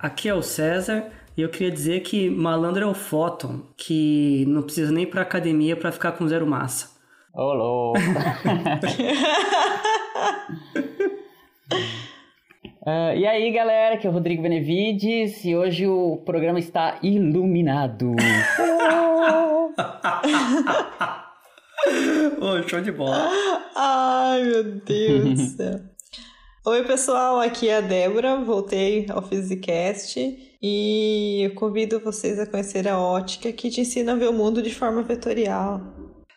aqui é o César e eu queria dizer que malandro é o Fóton, que não precisa nem ir pra academia para ficar com zero massa. Ô, louco. Uh, e aí, galera, aqui é o Rodrigo Benevides e hoje o programa está iluminado. oh, show de bola. Ai, meu Deus do céu. Oi, pessoal, aqui é a Débora, voltei ao Physicast e eu convido vocês a conhecer a ótica que te ensina a ver o mundo de forma vetorial.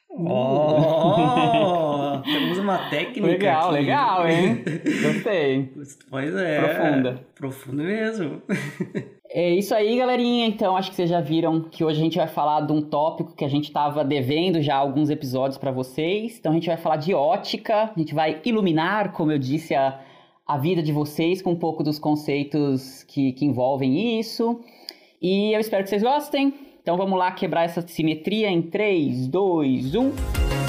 Oh, temos uma técnica. Legal, aqui. legal, hein? Gostei. Pois é. Profunda. Profundo mesmo. É isso aí, galerinha. Então, acho que vocês já viram que hoje a gente vai falar de um tópico que a gente estava devendo já alguns episódios para vocês. Então, a gente vai falar de ótica, a gente vai iluminar, como eu disse, a, a vida de vocês com um pouco dos conceitos que, que envolvem isso. E eu espero que vocês gostem. Então vamos lá quebrar essa simetria em 3, 2, 1.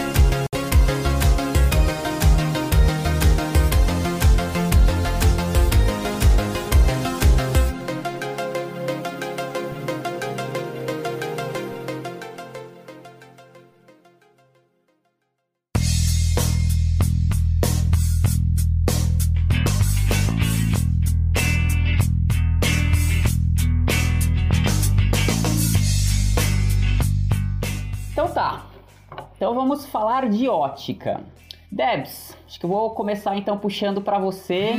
Falar de ótica. Debs, acho que eu vou começar então puxando para você,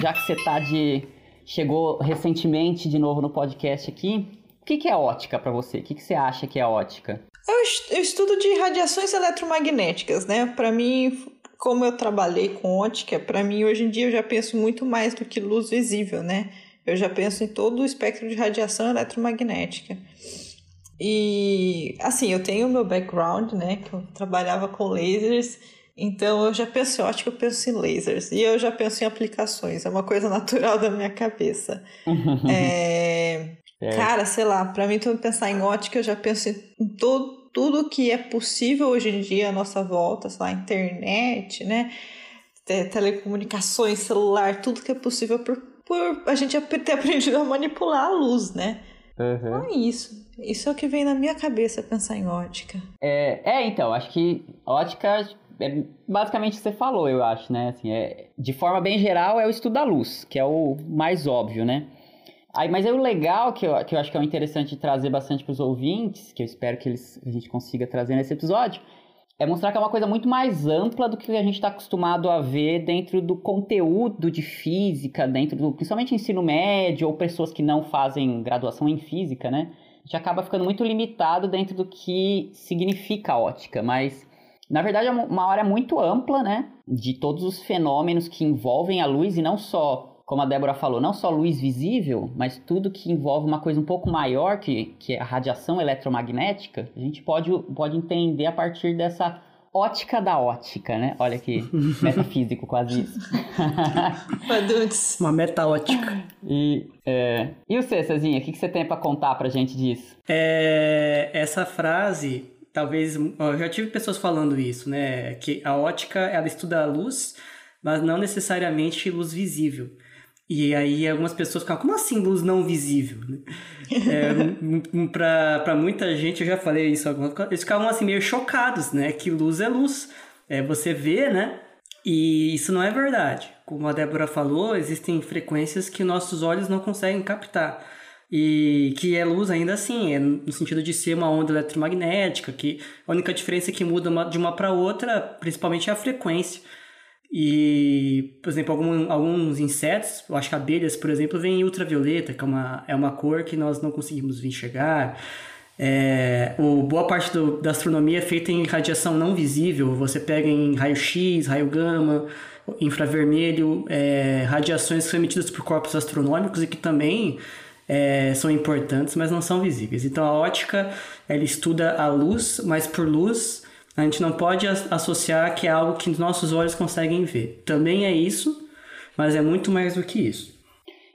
já que você tá de chegou recentemente de novo no podcast aqui. O que, que é ótica para você? O que, que você acha que é ótica? Eu, estudo de radiações eletromagnéticas, né? Para mim, como eu trabalhei com ótica, para mim hoje em dia eu já penso muito mais do que luz visível, né? Eu já penso em todo o espectro de radiação eletromagnética. E assim, eu tenho o meu background, né? Que eu trabalhava com lasers, então eu já penso em ótica, eu penso em lasers. E eu já penso em aplicações, é uma coisa natural da minha cabeça. é... É. Cara, sei lá, pra mim, tu pensar em ótica, eu já penso em todo, tudo que é possível hoje em dia à nossa volta, sei lá, internet, né? Telecomunicações, celular, tudo que é possível por, por a gente ter aprendido a manipular a luz, né? Uhum. Então é isso. Isso é o que vem na minha cabeça pensar em ótica. É, é então, acho que ótica é basicamente o que você falou, eu acho, né? Assim, é, de forma bem geral, é o estudo da luz, que é o mais óbvio, né? Aí, mas é o legal que eu, que eu acho que é o interessante trazer bastante para os ouvintes, que eu espero que eles, a gente consiga trazer nesse episódio, é mostrar que é uma coisa muito mais ampla do que a gente está acostumado a ver dentro do conteúdo de física, dentro do, principalmente ensino médio ou pessoas que não fazem graduação em física, né? A gente acaba ficando muito limitado dentro do que significa ótica, mas na verdade é uma área muito ampla, né? De todos os fenômenos que envolvem a luz e não só como a Débora falou, não só luz visível, mas tudo que envolve uma coisa um pouco maior, que, que é a radiação eletromagnética, a gente pode, pode entender a partir dessa ótica da ótica, né? Olha que metafísico quase isso. uma meta-ótica. E, é... e você, Cezinha, o que, que você tem para contar pra gente disso? É, essa frase, talvez, eu já tive pessoas falando isso, né? Que a ótica, ela estuda a luz, mas não necessariamente luz visível. E aí algumas pessoas ficam, como assim luz não visível? É, pra, pra muita gente, eu já falei isso eles ficavam assim meio chocados, né? Que luz é luz. É, você vê, né? E isso não é verdade. Como a Débora falou, existem frequências que nossos olhos não conseguem captar. E que é luz ainda assim, é no sentido de ser uma onda eletromagnética, que a única diferença que muda de uma para outra, principalmente é a frequência. E, por exemplo, algum, alguns insetos, eu acho que abelhas, por exemplo, vêm ultravioleta, que é uma, é uma cor que nós não conseguimos enxergar. É, o, boa parte do, da astronomia é feita em radiação não visível. Você pega em raio-x, raio gama, infravermelho, é, radiações que são emitidas por corpos astronômicos e que também é, são importantes, mas não são visíveis. Então a ótica ela estuda a luz, mas por luz a gente não pode associar que é algo que nossos olhos conseguem ver. Também é isso, mas é muito mais do que isso.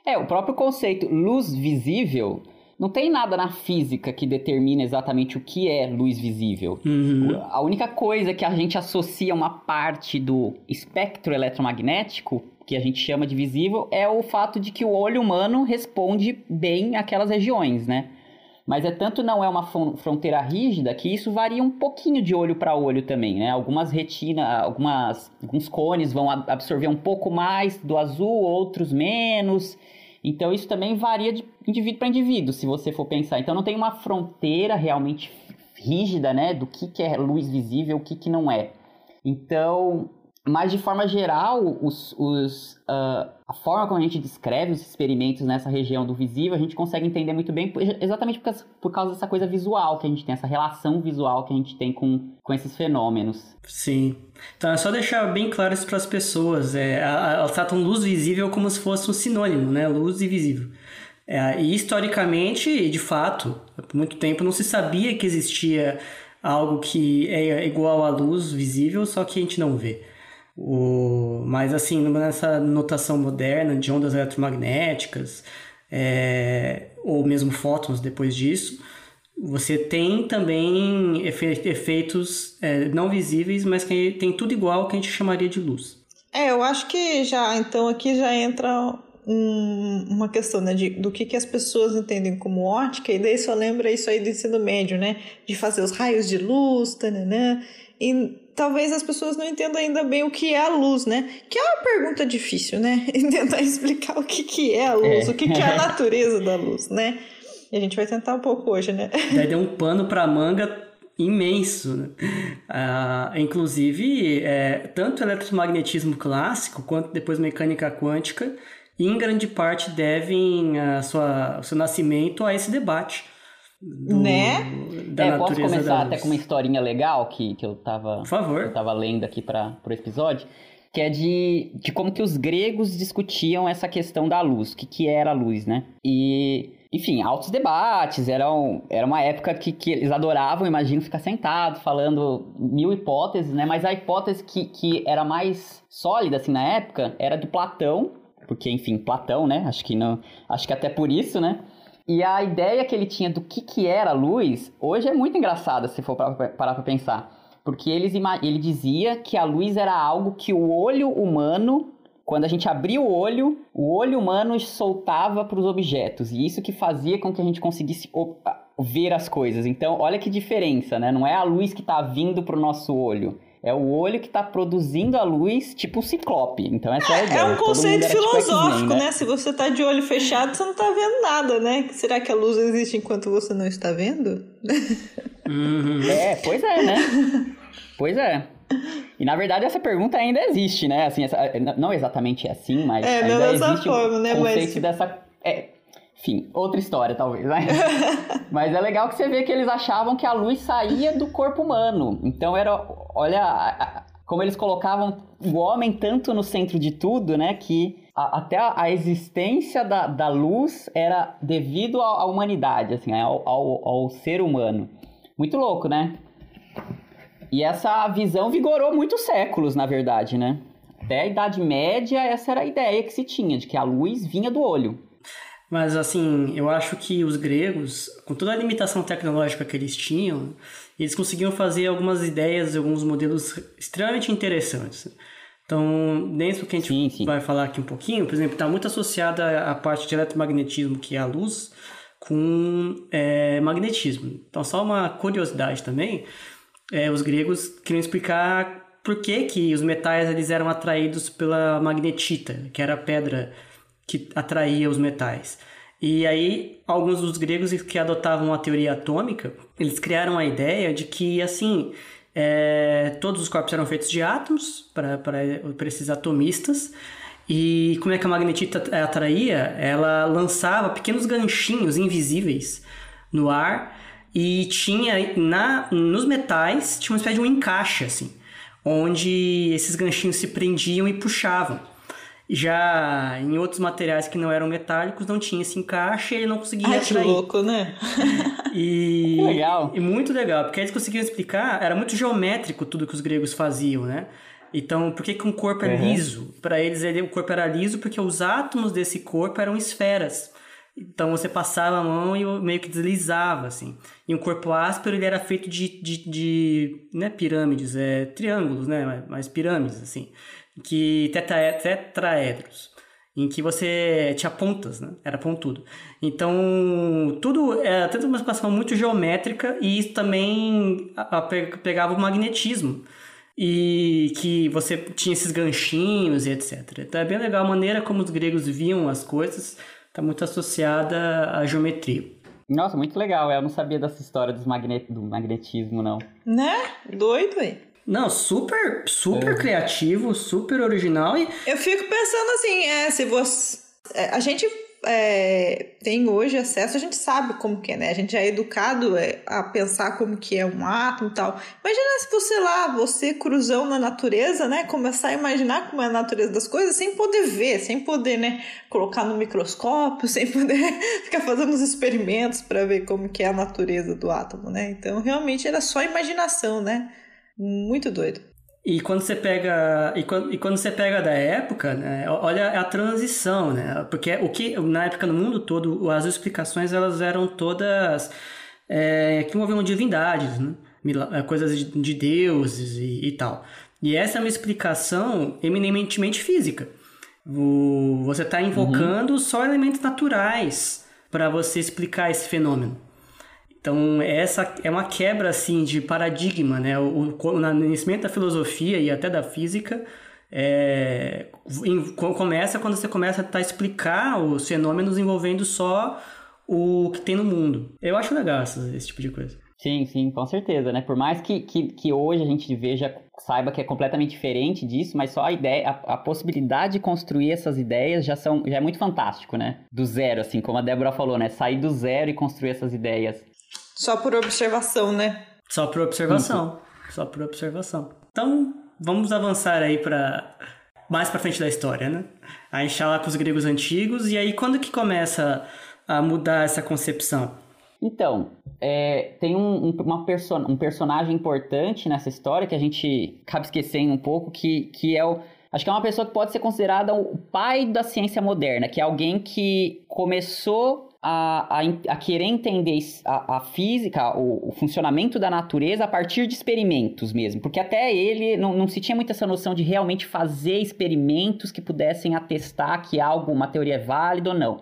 É, o próprio conceito luz visível não tem nada na física que determina exatamente o que é luz visível. Uhum. A única coisa que a gente associa uma parte do espectro eletromagnético que a gente chama de visível, é o fato de que o olho humano responde bem àquelas regiões, né? Mas é tanto não é uma fronteira rígida que isso varia um pouquinho de olho para olho também, né? Algumas retinas, algumas, alguns cones vão absorver um pouco mais do azul, outros menos. Então isso também varia de indivíduo para indivíduo, se você for pensar. Então não tem uma fronteira realmente rígida, né, do que, que é luz visível, o que, que não é. Então, mas de forma geral, os, os, uh, a forma como a gente descreve os experimentos nessa região do visível, a gente consegue entender muito bem, exatamente por causa, por causa dessa coisa visual que a gente tem, essa relação visual que a gente tem com, com esses fenômenos. Sim. Então é só deixar bem claro isso para as pessoas. É, elas tratam luz visível como se fosse um sinônimo, né? Luz e visível. É, e historicamente, de fato, por muito tempo não se sabia que existia algo que é igual à luz visível, só que a gente não vê. O, mas assim, nessa notação moderna de ondas eletromagnéticas, é, ou mesmo fótons depois disso, você tem também efeitos é, não visíveis, mas que tem tudo igual que a gente chamaria de luz. É, eu acho que já, então aqui já entra um, uma questão né, de, do que, que as pessoas entendem como ótica, e daí só lembra isso aí do ensino médio, né? De fazer os raios de luz, tananã, e talvez as pessoas não entendam ainda bem o que é a luz, né? Que é uma pergunta difícil, né? E tentar explicar o que, que é a luz, é. o que, que é a natureza da luz, né? E a gente vai tentar um pouco hoje, né? Daí deu um pano pra manga imenso. Né? Ah, inclusive, é, tanto eletromagnetismo clássico quanto depois mecânica quântica, em grande parte devem a sua, o seu nascimento a esse debate do, né? Da é, posso começar até com uma historinha legal que, que eu tava, Por favor. Eu tava lendo aqui para o episódio, que é de, de como que os gregos discutiam essa questão da luz, o que, que era a luz, né? E, enfim, altos debates, eram, era uma época que, que eles adoravam, imagino, ficar sentado, falando mil hipóteses, né? Mas a hipótese que, que era mais sólida, assim, na época, era do Platão, porque, enfim, Platão, né? Acho que, não, acho que até por isso, né? E a ideia que ele tinha do que, que era luz, hoje é muito engraçada se for parar para pensar. Porque eles, ele dizia que a luz era algo que o olho humano, quando a gente abria o olho, o olho humano soltava para os objetos. E isso que fazia com que a gente conseguisse ver as coisas. Então, olha que diferença, né? Não é a luz que está vindo para o nosso olho. É o olho que está produzindo a luz, tipo o ciclope. Então essa é a ideia. É um conceito tipo filosófico, tipo né? Se você está de olho fechado, você não está vendo nada, né? Será que a luz existe enquanto você não está vendo? Uhum. É, pois é, né? Pois é. E na verdade essa pergunta ainda existe, né? Assim, essa, não exatamente assim, mas é, ainda existe forma, o né? conceito mas... dessa. É, enfim, outra história, talvez, né? Mas é legal que você vê que eles achavam que a luz saía do corpo humano. Então era. Olha como eles colocavam o homem tanto no centro de tudo, né? Que a, até a, existência da, da luz era devido à, à humanidade, assim, ao, ao, ao ser humano. Muito louco, né? E essa visão vigorou muitos séculos, na verdade, né? Até a Idade Média, essa era a ideia que se tinha, de que a luz vinha do olho. Mas, assim, eu acho que os gregos, com toda a limitação tecnológica que eles tinham, eles conseguiam fazer algumas ideias, alguns modelos extremamente interessantes. Então, dentro do que a gente sim, sim. vai falar aqui um pouquinho, por exemplo, está muito associada a parte de eletromagnetismo, que é a luz, com é, magnetismo. Então, só uma curiosidade também, é, os gregos queriam explicar por que, que os metais eles eram atraídos pela magnetita, que era a pedra que atraía os metais. E aí, alguns dos gregos que adotavam a teoria atômica, eles criaram a ideia de que, assim, é, todos os corpos eram feitos de átomos, para esses atomistas, e como é que a magnetita atraía? Ela lançava pequenos ganchinhos invisíveis no ar, e tinha na, nos metais, tinha uma espécie de um encaixe, assim, onde esses ganchinhos se prendiam e puxavam. Já em outros materiais que não eram metálicos, não tinha esse encaixe e ele não conseguia Ai, atrair. que louco, né? e, legal. E muito legal, porque eles conseguiam explicar, era muito geométrico tudo que os gregos faziam, né? Então, por que, que um corpo é uhum. liso? Para eles, ele, o corpo era liso porque os átomos desse corpo eram esferas. Então, você passava a mão e meio que deslizava, assim. E um corpo áspero, ele era feito de, de, de não é pirâmides, é triângulos, né? Mas pirâmides, assim que tetra, tetraedros, em que você tinha pontas, né? Era pontudo. Então, tudo era tanto uma situação muito geométrica e isso também pegava o magnetismo. E que você tinha esses ganchinhos e etc. Então é bem legal a maneira como os gregos viam as coisas, está muito associada à geometria. Nossa, muito legal. Eu não sabia dessa história dos magnet... do magnetismo, não. Né? Doido, hein? Não, super, super é. criativo, super original e... Eu fico pensando assim, é, se você... É, a gente é, tem hoje acesso, a gente sabe como que é, né? A gente já é educado é, a pensar como que é um átomo e tal. Imagina se você lá, você cruzão na natureza, né? Começar a imaginar como é a natureza das coisas sem poder ver, sem poder, né? Colocar no microscópio, sem poder ficar fazendo os experimentos para ver como que é a natureza do átomo, né? Então, realmente era só imaginação, né? Muito doido. E quando você pega e quando, e quando você pega da época, né, olha a transição, né? Porque o que na época no mundo todo as explicações elas eram todas é, que envolviam divindades, né? É, coisas de, de deuses e, e, tal. E essa é uma explicação eminentemente física. O, você está invocando uhum. só elementos naturais para você explicar esse fenômeno. Então, essa é uma quebra, assim, de paradigma, né? O, o nascimento da filosofia e até da física é, em, começa quando você começa a tá, explicar os fenômenos envolvendo só o que tem no mundo. Eu acho legal essa, esse tipo de coisa. Sim, sim, com certeza, né? Por mais que, que, que hoje a gente veja, saiba que é completamente diferente disso, mas só a ideia, a, a, possibilidade de construir essas ideias já, são, já é muito fantástico, né? Do zero, assim, como a Débora falou, né? Sair do zero e construir essas ideias. Só por observação, né? Só por observação. Uhum. Só por observação. Então, vamos avançar aí para mais para frente da história, né? A gente tá lá com os gregos antigos e aí quando que começa a mudar essa concepção? Então, é, tem um, um, uma perso um personagem importante nessa história que a gente acaba esquecendo um pouco, que, que é o. Acho que é uma pessoa que pode ser considerada o pai da ciência moderna, que é alguém que começou a, a, a querer entender a, a física, o, o, funcionamento da natureza a partir de experimentos mesmo. Porque até ele não, não se tinha muita essa noção de realmente fazer experimentos que pudessem atestar que algo, uma teoria é válida ou não.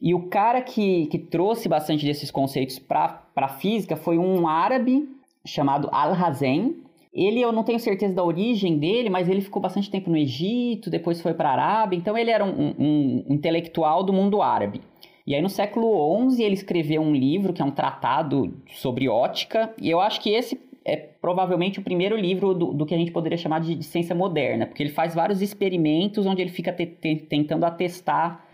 E o cara que, que trouxe bastante desses conceitos para a física foi um árabe chamado Al-Hazen. Ele, eu não tenho certeza da origem dele, mas ele ficou bastante tempo no Egito, depois foi para a Arábia, então ele era um, um, um intelectual do mundo árabe. E aí no século XI ele escreveu um livro que é um tratado sobre ótica, e eu acho que esse é provavelmente o primeiro livro do, do que a gente poderia chamar de, de, ciência moderna, porque ele faz vários experimentos onde ele fica te, te, tentando atestar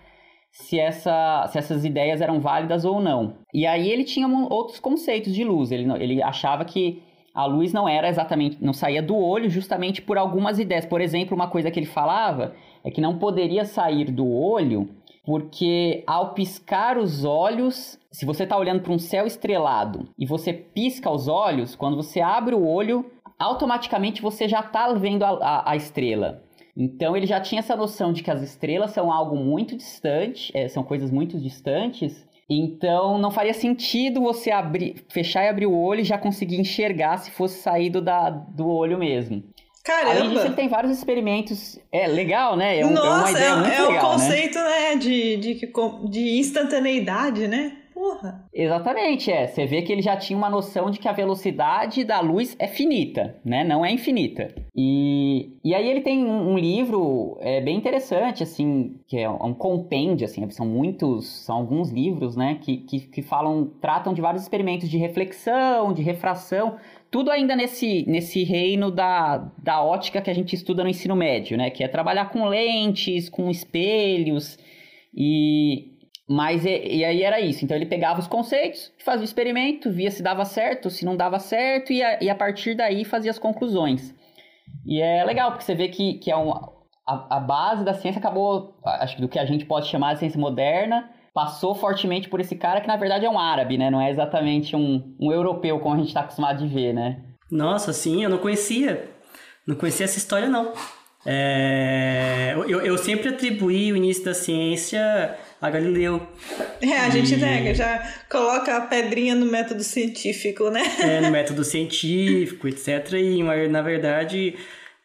se, essa, se essas ideias eram válidas ou não. E aí ele tinha outros conceitos de luz, ele, ele achava que a luz não era exatamente, não saía do olho justamente por algumas ideias. Por exemplo, uma coisa que ele falava é que não poderia sair do olho porque ao piscar os olhos, se você está olhando para um céu estrelado e você pisca os olhos, quando você abre o olho, automaticamente você já está vendo a, a, a, estrela. Então ele já tinha essa noção de que as estrelas são algo muito distante, é, são coisas muito distantes. Então não faria sentido você abrir, fechar e abrir o olho e já conseguir enxergar se fosse saído da, do olho mesmo. Caramba! Além disso, ele tem vários experimentos. É legal, né? É, um, Nossa, é uma ideia é, muito é legal, o né? conceito, né? né? De, de, de instantaneidade, né? Porra. Exatamente, é. Você vê que ele já tinha uma noção de que a velocidade da luz é finita, né? Não é infinita. E, e aí ele tem um, um livro é, bem interessante, assim, que é um compêndio, assim, são muitos, são alguns livros, né? Que, que, que falam, tratam de vários experimentos de reflexão, de refração, tudo ainda nesse, nesse reino da, da ótica que a gente estuda no ensino médio, né? Que é trabalhar com lentes, com espelhos e... Mas e, e aí era isso. Então ele pegava os conceitos, fazia o experimento, via se dava certo, se não dava certo e a, e a partir daí fazia as conclusões. E é legal, porque você vê que, que é uma, a, a base da ciência acabou, acho que do que a gente pode chamar de ciência moderna, passou fortemente por esse cara que na verdade é um árabe, né? Não é exatamente um, um europeu como a gente está acostumado de ver, né? Nossa, sim, eu não conhecia. Não conhecia essa história, não. É, eu, eu sempre atribuí o início da ciência a Galileu. É, a gente nega, já coloca a pedrinha no método científico, né? É, no método científico, etc. E na verdade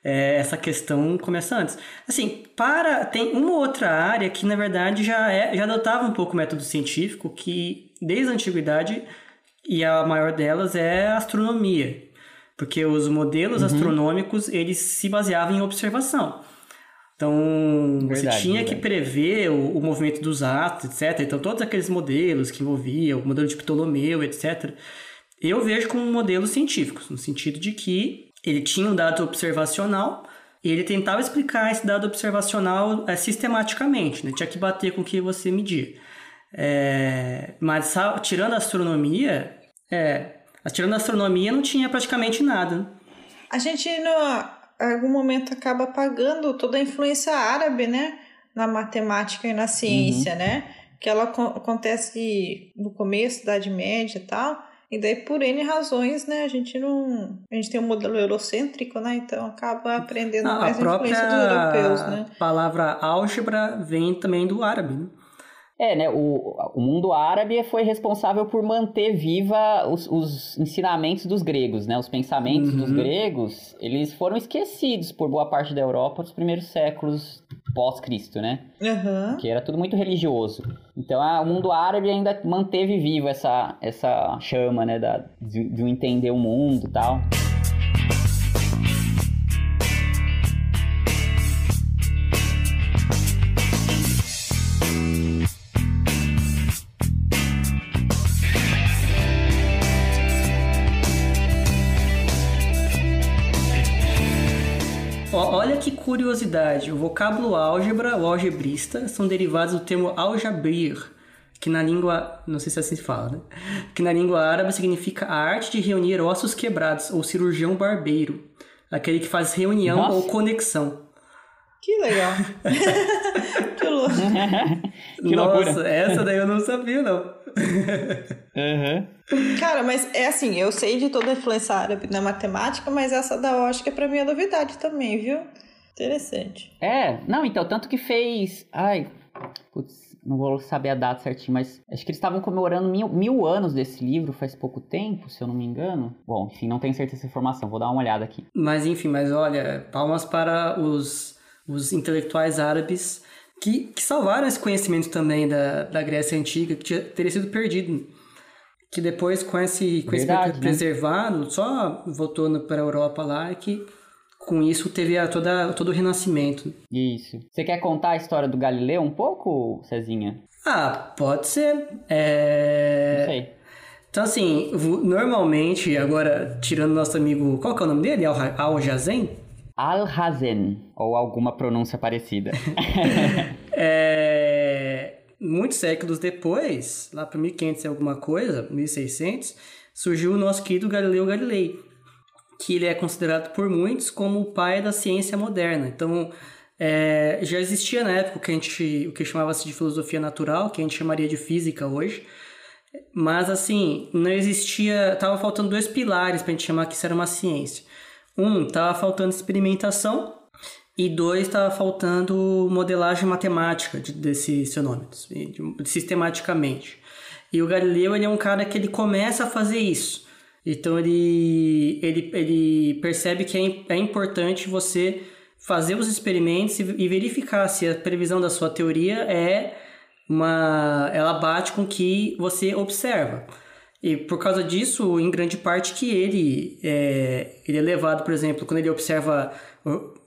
é, essa questão começa antes. Assim, para tem uma outra área que na verdade já é, já adotava um pouco o método científico, que desde a antiguidade e a maior delas é a astronomia, porque os modelos uhum. astronômicos eles se baseavam em observação. Então, verdade, você tinha verdade. que prever o, o, movimento dos astros, etc. Então, todos aqueles modelos que envolviam o modelo de Ptolomeu, etc., eu vejo como modelos científicos, no sentido de que ele tinha um dado observacional e ele tentava explicar esse dado observacional é, sistematicamente, né? tinha que bater com o que você media. É, mas tirando a astronomia, é, tirando a astronomia não tinha praticamente nada. Né? A gente, no algum momento, acaba apagando toda a influência árabe, né? Na matemática e na ciência, uhum. né? Que ela acontece no começo da Idade Média e tal. E daí, por N razões, né, a gente não. A gente tem um modelo eurocêntrico, né? Então acaba aprendendo mais a influência dos europeus, né? A palavra álgebra vem também do árabe, né? É, né? O, o mundo árabe foi responsável por manter viva os, os ensinamentos dos gregos, né? Os pensamentos uhum. dos gregos, eles foram esquecidos por boa parte da Europa nos primeiros séculos pós-Cristo, né? Uhum. Que era tudo muito religioso. Então, a, o mundo árabe ainda manteve viva essa, essa chama, né? Da, de, de entender o mundo e tal. Curiosidade, o vocábulo álgebra, o algebrista, são derivados do termo aljabir, que na língua, não sei se assim se fala, né? Que na língua árabe significa a arte de reunir ossos quebrados, ou cirurgião barbeiro, aquele que faz reunião Nossa. ou conexão. Que legal. que louco. que Nossa, essa daí eu não sabia, não. uhum. Cara, mas é assim, eu sei de toda a influência árabe na matemática, mas essa da ótica pra mim é novidade também, viu? Interessante. É, não, então, tanto que fez. Ai, putz, não vou saber a data certinho, mas acho que eles estavam comemorando mil, mil anos desse livro faz pouco tempo, se eu não me engano. Bom, enfim, não tenho certeza dessa informação, vou dar uma olhada aqui. Mas enfim, mas olha, palmas para os, os intelectuais árabes que, que salvaram esse conhecimento também da, da Grécia Antiga, que tinha, teria sido perdido. Que depois, com esse conhecimento Verdade, né? preservado, né? só voltou para a Europa lá e que com isso teve a, toda, todo o renascimento. Isso. Você quer contar a história do Galileu um pouco, Cezinha? Ah, pode ser. É... Não sei. Então, assim, normalmente, agora, tirando nosso amigo. Qual que é o nome dele? Al-Jazen? Al-Hazen, ou alguma pronúncia parecida. é, muitos séculos depois, lá para 1500 e alguma coisa, 1600, surgiu o nosso querido Galileu Galilei, que ele é considerado por muitos como o pai da ciência moderna. Então, é, já existia na época o que a gente, o que chamava-se de filosofia natural, que a gente chamaria de física hoje, mas assim, não existia, tava faltando dois pilares para a gente chamar que isso era uma ciência. Um, estava faltando experimentação e dois, estava faltando modelagem matemática de, desses fenômenos, de, de, sistematicamente. E o Galileu ele é um cara que ele começa a fazer isso. Então ele, ele, ele percebe que é, é importante você fazer os experimentos e, e verificar se a previsão da sua teoria é uma ela bate com o que você observa. E por causa disso, em grande parte que ele é, ele é levado, por exemplo, quando ele observa,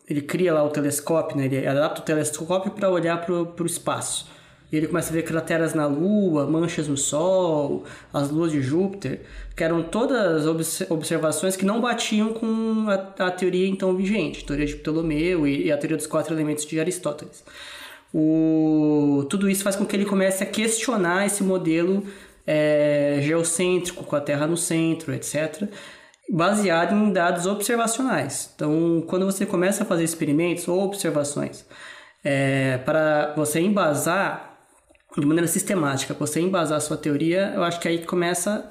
ele cria lá o telescópio, né? ele adapta o telescópio para olhar para o espaço. E ele começa a ver crateras na Lua, manchas no Sol, as luas de Júpiter, que eram todas observações que não batiam com a, a teoria então vigente, a teoria de Ptolomeu e, e a teoria dos quatro elementos de Aristóteles. O, tudo isso faz com que ele comece a questionar esse modelo é, geocêntrico, com a Terra no centro, etc., baseado em dados observacionais. Então, quando você começa a fazer experimentos ou observações é, para você embasar de maneira sistemática, você embasar a sua teoria, eu acho que aí que começa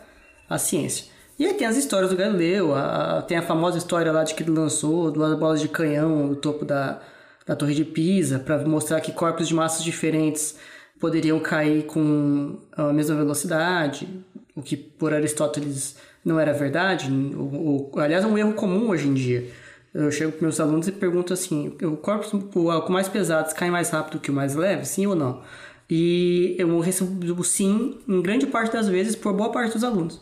a ciência. E aí tem as histórias do Galileu, a, a, tem a famosa história lá de que ele lançou duas bolas de canhão no topo da, da Torre de Pisa para mostrar que corpos de massas diferentes poderiam cair com a mesma velocidade, o que por Aristóteles não era verdade. O, o, aliás, é um erro comum hoje em dia. Eu chego para meus alunos e pergunto assim: o corpo o mais pesado cai mais rápido que o mais leve, sim ou não? E eu recebo sim, em grande parte das vezes, por boa parte dos alunos.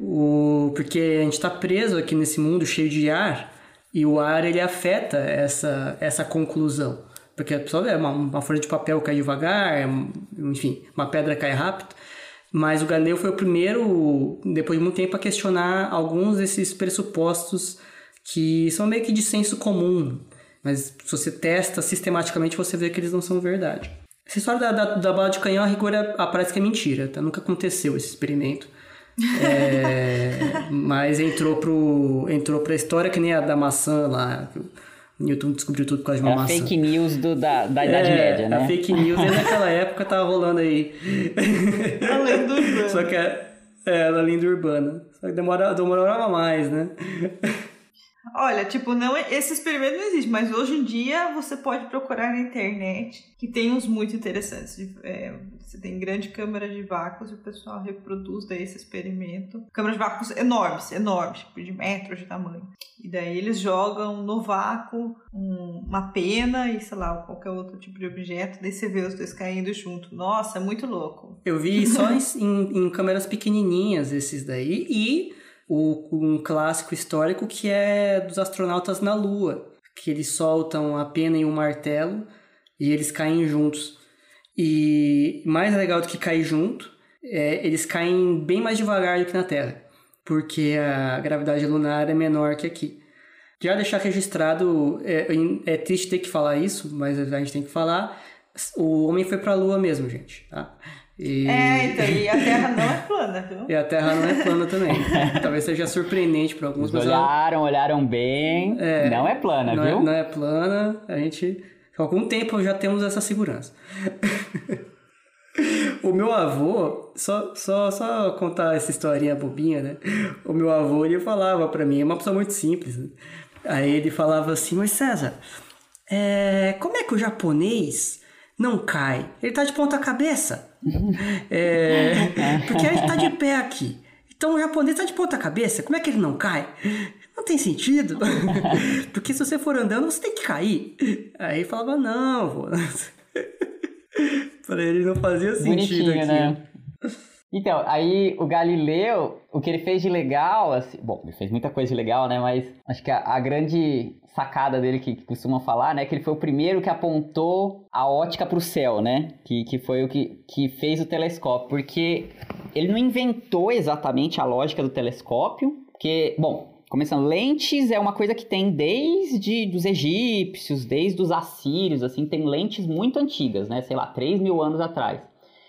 O, porque a gente está preso aqui nesse mundo cheio de ar e o ar ele afeta essa, essa conclusão. Porque a pessoa vê uma, uma folha de papel cai devagar, enfim, uma pedra cai rápido. Mas o Galileu foi o primeiro, depois de muito tempo, a questionar alguns desses pressupostos que são meio que de senso comum. Mas se você testa sistematicamente, você vê que eles não são verdade. Essa história da, da, da bala de canhão, a rigor, é, parece que é mentira. Tá? Nunca aconteceu esse experimento. É, mas entrou pro entrou pra história que nem a da maçã lá. O Newton descobriu tudo por causa de uma é maçã. fake news do, da, da Idade é, Média, né? A fake news naquela época tava rolando aí. A lenda urbana. Só que é, é a lenda urbana. Só que demora, demorava mais, né? Olha, tipo, não é, esse experimento não existe, mas hoje em dia você pode procurar na internet que tem uns muito interessantes. É, você tem grande câmara de vácuos e o pessoal reproduz daí esse experimento. Câmaras de vácuos enormes, enormes, tipo de metros de tamanho. E daí eles jogam no vácuo um, uma pena e, sei lá, qualquer outro tipo de objeto, daí você vê os dois caindo junto. Nossa, é muito louco. Eu vi só em, em câmeras pequenininhas esses daí e o, um clássico histórico que é dos astronautas na Lua, que eles soltam a pena e um martelo e eles caem juntos. E mais legal do que cair junto, é, eles caem bem mais devagar do que na Terra, porque a gravidade lunar é menor que aqui. Já deixar registrado, é, é triste ter que falar isso, mas a gente tem que falar. O homem foi para a Lua mesmo, gente. Tá? E... É, então, e a Terra não é plana, viu? E a Terra não é plana também. Talvez seja surpreendente para alguns. Eles olharam, ela... olharam bem. É, não é plana, não viu? É, não é plana. A gente, há algum tempo já temos essa segurança. o meu avô, só, só, só contar essa historinha bobinha, né? O meu avô, ele falava para mim, é uma pessoa muito simples. Né? Aí ele falava assim, mas César, é, como é que o japonês não cai? Ele tá de ponta cabeça. É, porque ele está de pé aqui. Então o japonês está de ponta cabeça, como é que ele não cai? Não tem sentido. Porque se você for andando, você tem que cair. Aí falava, não, vô. Para ele não fazia sentido aqui. Né? Então, aí o Galileu, o que ele fez de legal, assim, bom, ele fez muita coisa de legal, né? Mas acho que a, a grande sacada dele que, que falar, né? Que ele foi o primeiro que apontou a ótica para o céu, né? Que, que foi o que, que fez o telescópio. Porque ele não inventou exatamente a lógica do telescópio, porque, bom, Começando, lentes é uma coisa que tem desde dos egípcios, desde os assírios, assim, tem lentes muito antigas, né? Sei lá, 3 mil anos atrás.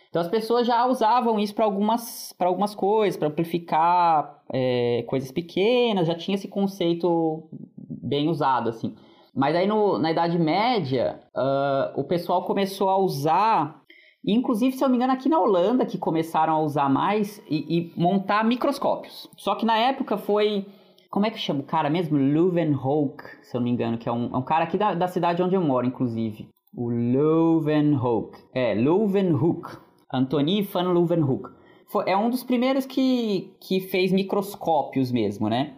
Então as pessoas já usavam isso para algumas, algumas coisas, para amplificar é, coisas pequenas, já tinha esse conceito bem usado, assim. Mas aí no, na Idade Média, uh, o pessoal começou a usar, inclusive, se eu não me engano, aqui na Holanda, que começaram a usar mais e, e montar microscópios. Só que na época foi. Como é que chama o cara mesmo? Leuwenhoek, se eu não me engano, que é um, é um cara aqui da, da cidade onde eu moro, inclusive. O Leuwenhoek. É, Leuwenhoek. Antony van Leeuwenhoek. É um dos primeiros que, que fez microscópios mesmo, né?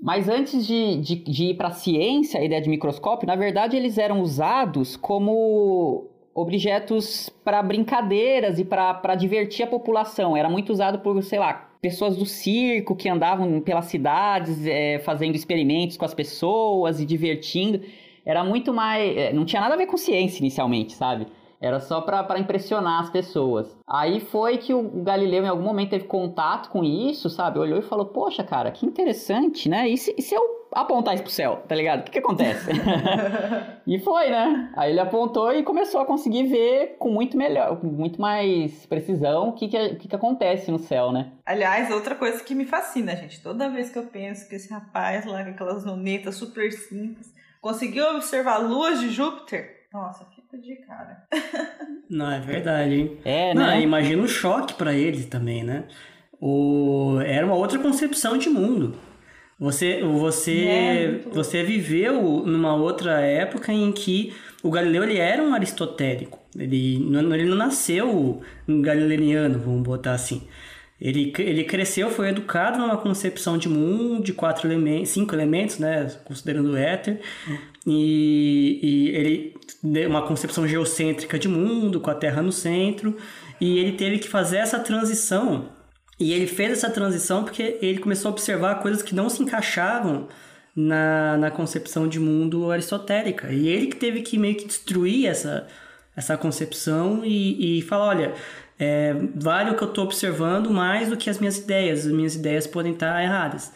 Mas antes de, de, de ir para a ciência, a ideia de microscópio, na verdade eles eram usados como objetos para brincadeiras e para divertir a população. Era muito usado por, sei lá, pessoas do circo que andavam pelas cidades é, fazendo experimentos com as pessoas e divertindo. Era muito mais. É, não tinha nada a ver com ciência inicialmente, sabe? Era só para impressionar as pessoas. Aí foi que o Galileu, em algum momento, teve contato com isso, sabe? Olhou e falou: Poxa, cara, que interessante, né? E se, e se eu apontar isso pro céu, tá ligado? O que, que acontece? e foi, né? Aí ele apontou e começou a conseguir ver com muito melhor, com muito mais precisão o que, que, que, que acontece no céu, né? Aliás, outra coisa que me fascina, gente. Toda vez que eu penso que esse rapaz lá com aquelas lunetas super simples conseguiu observar luas de Júpiter, nossa, de cara. Não, é verdade, hein? É, Não, né? Imagina o choque para ele também, né? O... Era uma outra concepção de mundo. Você, você, é, você viveu numa outra época em que o Galileu ele era um aristotélico. Ele não, ele não nasceu um galileano, vamos botar assim. Ele, ele cresceu, foi educado numa concepção de mundo de quatro elementos, cinco elementos, né, considerando o éter, e, e ele uma concepção geocêntrica de mundo, com a Terra no centro, e ele teve que fazer essa transição. E ele fez essa transição porque ele começou a observar coisas que não se encaixavam na, na concepção de mundo aristotélica. E ele que teve que meio que destruir essa, essa concepção e, e falar, olha, é, vale o que eu estou observando mais do que as minhas ideias. As minhas ideias podem estar erradas.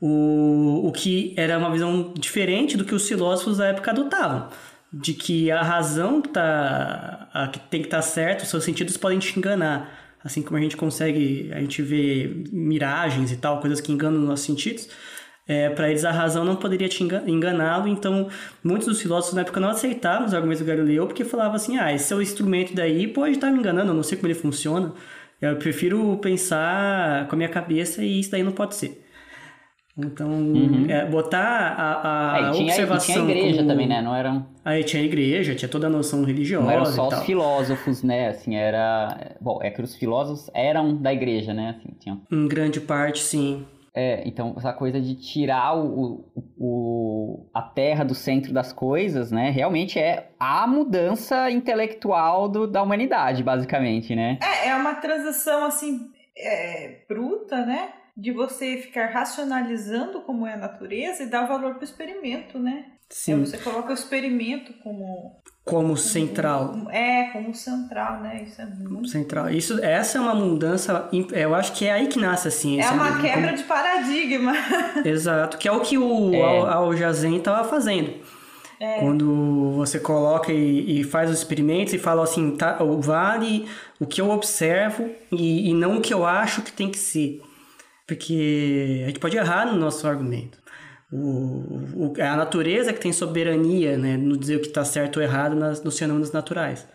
O, o que era uma visão diferente do que os filósofos da época adotavam. De que a razão tá, a, que tem que estar tá certa, os seus sentidos podem te enganar. Assim como a gente consegue, a gente vê miragens e tal, coisas que enganam os nossos sentidos é, para eles a razão não poderia te enganá-lo, então muitos dos filósofos na época não aceitavam os argumentos do Galileu porque falavam assim, ah, esse seu instrumento daí pode estar me enganando, eu não sei como ele funciona, eu prefiro pensar com a minha cabeça e isso daí não pode ser. Então, uhum. é, botar a, a é, tinha, observação. tinha igreja como... também, né? Não eram. Aí tinha igreja, tinha toda a noção religiosa. Não eram só os filósofos, né? Assim, era. Bom, é que os filósofos eram da igreja, né? Assim, tinham... Em grande parte, sim. É, então essa coisa de tirar o, o, a terra do centro das coisas, né? Realmente é a mudança intelectual do, da humanidade, basicamente, né? É, é uma transição assim é, bruta, né? De você ficar racionalizando como é a natureza e dar valor para o experimento, né? Sim. Então você coloca o experimento como como central. é, como central, né? Isso é muito central. Isso, essa é uma mudança, eu acho que é aí que nasce a ciência. É uma quebra como... de paradigma. Exato, que é o que o é. Al Jazen estava fazendo. É. Quando você coloca e, e, faz os experimentos e fala assim, tá, vale o que eu observo e, e não o que eu acho que tem que ser. Porque a gente pode errar no nosso argumento. O, o, é a natureza que tem soberania né, no dizer o que está certo ou errado nas, nos fenômenos naturais.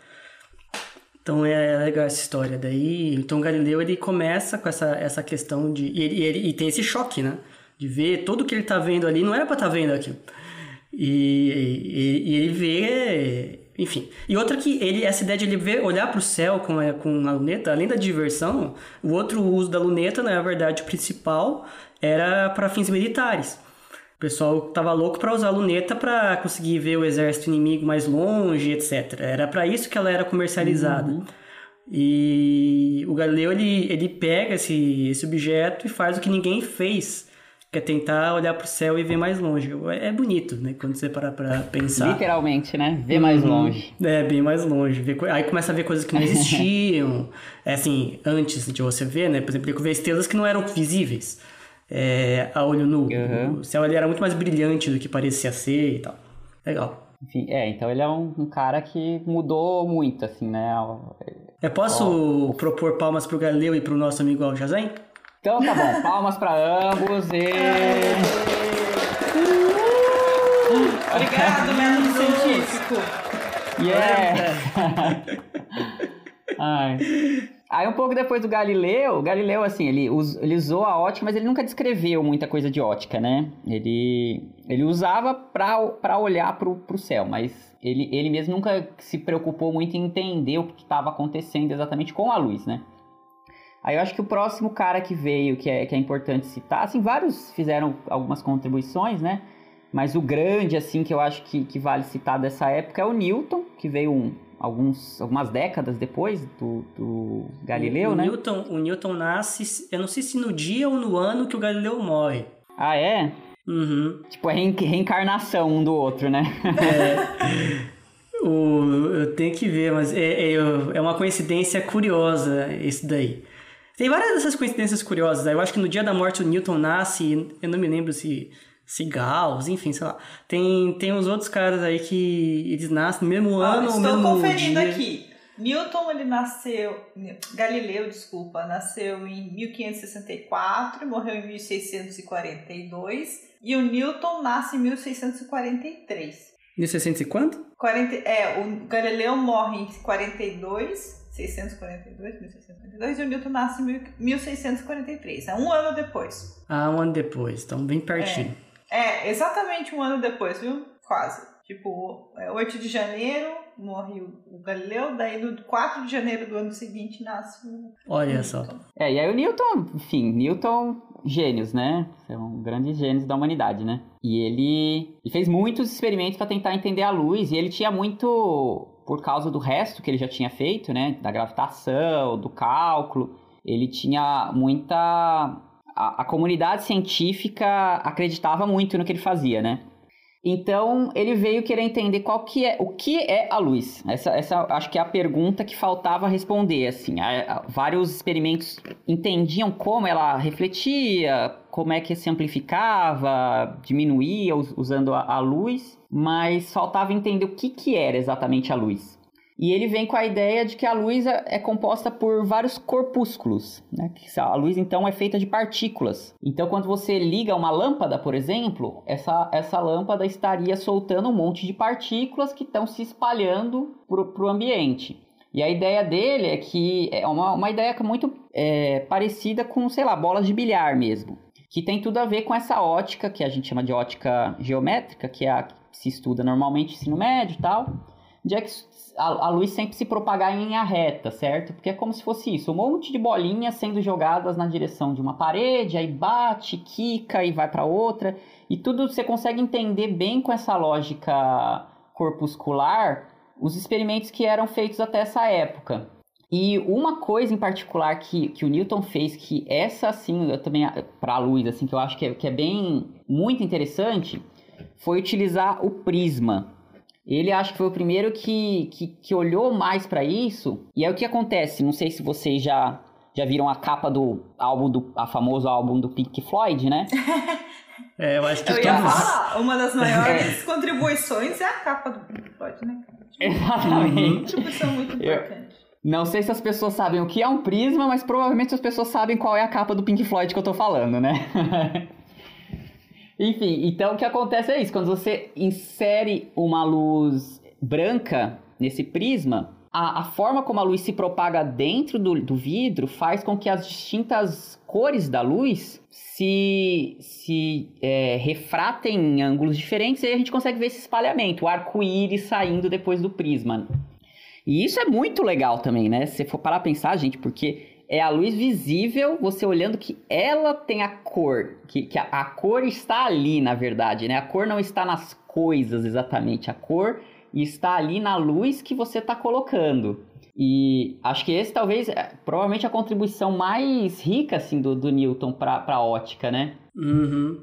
Então é legal essa história. Daí, então Galileu ele começa com essa, essa questão de. E, ele, ele, e tem esse choque, né? De ver tudo que ele está vendo ali, não era para estar tá vendo aquilo. E, e, e, ele vê. Enfim. E outra que ele, essa ideia de ele ver, olhar para o céu com a, com a luneta, além da diversão, o outro uso da luneta, na verdade, principal, era para fins militares. O pessoal tava louco para usar a luneta para conseguir ver o exército inimigo mais longe, etc. Era para isso que ela era comercializada. Uhum. E o Galileu ele, ele pega esse, esse objeto e faz o que ninguém fez, que é tentar olhar para o céu e ver mais longe. É, é bonito, né? Quando você parar para pensar. Literalmente, né? Ver mais uhum. longe. É, bem mais longe. Aí começa a ver coisas que não existiam. é assim, antes de você ver, né? Por exemplo, ele vê estrelas que não eram visíveis é, a olho nu. Uhum. O céu ele era muito mais brilhante do que parecia ser e tal. Legal. Enfim, é, então ele é um, um cara que mudou muito, assim, né? Eu posso propor palmas pro Galileu e pro nosso amigo Aljazen? Então tá bom, palmas para ambos e. Obrigado, método científico! Yeah! Ai. Aí um pouco depois do Galileu, o Galileu, assim, ele, us, ele usou a ótica, mas ele nunca descreveu muita coisa de ótica, né? Ele, ele usava para olhar pro, pro céu, mas ele, ele mesmo nunca se preocupou muito em entender o que estava acontecendo exatamente com a luz, né? Aí eu acho que o próximo cara que veio, que é, que é importante citar, assim, vários fizeram algumas contribuições, né? Mas o grande, assim, que eu acho que, que vale citar dessa época é o Newton, que veio um, alguns, algumas décadas depois do, do Galileu, o, né? Newton, o Newton nasce, eu não sei se no dia ou no ano que o Galileu morre. Ah, é? Uhum. Tipo, é reencarnação um do outro, né? É. o, eu tenho que ver, mas é, é, é uma coincidência curiosa esse daí. Tem várias dessas coincidências curiosas. Eu acho que no dia da morte o Newton nasce, eu não me lembro se cigarros, enfim, sei lá. Tem, tem uns outros caras aí que eles nascem no mesmo ah, ano ou mesmo conferindo dia. aqui. Newton, ele nasceu... Galileu, desculpa, nasceu em 1564 e morreu em 1642. E o Newton nasce em 1643. 1600 e quanto? 40, é, o Galileu morre em 42... 642, 1642, e o Newton nasce em 1643, é um ano depois. Ah, um ano depois, então bem pertinho. É. É, exatamente um ano depois, viu? Quase. Tipo, 8 é, de janeiro morre o Galileu, daí no 4 de janeiro do ano seguinte nasce o Olha Newton. só. É, e aí o Newton, enfim, Newton, gênios, né? É um grande gênios da humanidade, né? E ele, ele fez muitos experimentos para tentar entender a luz, e ele tinha muito, por causa do resto que ele já tinha feito, né? Da gravitação, do cálculo, ele tinha muita. A, a comunidade científica acreditava muito no que ele fazia, né? Então ele veio querer entender qual que é o que é a luz. Essa, essa acho que é a pergunta que faltava responder. Assim, a, a, vários experimentos entendiam como ela refletia, como é que se amplificava, diminuía us, usando a, a luz, mas faltava entender o que, que era exatamente a luz. E ele vem com a ideia de que a luz é, é composta por vários corpúsculos. Né? A luz, então, é feita de partículas. Então, quando você liga uma lâmpada, por exemplo, essa, essa lâmpada estaria soltando um monte de partículas que estão se espalhando para o ambiente. E a ideia dele é que é uma, uma ideia muito é, parecida com, sei lá, bolas de bilhar mesmo. Que tem tudo a ver com essa ótica, que a gente chama de ótica geométrica, que é a que se estuda normalmente no ensino médio e tal. De é a, luz sempre se propagar em linha reta, certo? Porque é como se fosse isso, um monte de bolinhas sendo jogadas na direção de uma parede, aí bate, quica e vai para outra, e tudo você consegue entender bem com essa lógica corpuscular os experimentos que eram feitos até essa época. E uma coisa em particular que, que o Newton fez, que essa assim, eu também, para a luz, assim, que eu acho que é, que é bem, muito interessante, foi utilizar o prisma. Ele acho que foi o primeiro que, que, que olhou mais para isso. E é o que acontece. Não sei se vocês já, já viram a capa do álbum do a famoso álbum do Pink Floyd, né? É, eu acho que eu ia falar, uma das maiores contribuições é a capa do Pink Floyd, né? Exatamente. Tipo, isso é muito importante. Não sei se as pessoas sabem o que é um prisma, mas provavelmente as pessoas sabem qual é a capa do Pink Floyd que eu tô falando, né? Enfim, então o que acontece é isso: quando você insere uma luz branca nesse prisma, a, a forma como a luz se propaga dentro do, do, vidro faz com que as distintas cores da luz se, se é, refratem em ângulos diferentes e aí a gente consegue ver esse espalhamento, o arco-íris saindo depois do prisma. E isso é muito legal também, né? Se for parar a pensar, gente, porque é a luz visível, você olhando que ela tem a cor, que, que a, a, cor está ali, na verdade, né? A cor não está nas coisas exatamente, a cor está ali na luz que você está colocando. E acho que esse talvez, é, provavelmente a contribuição mais rica, assim, do, do Newton para a ótica, né? Uhum.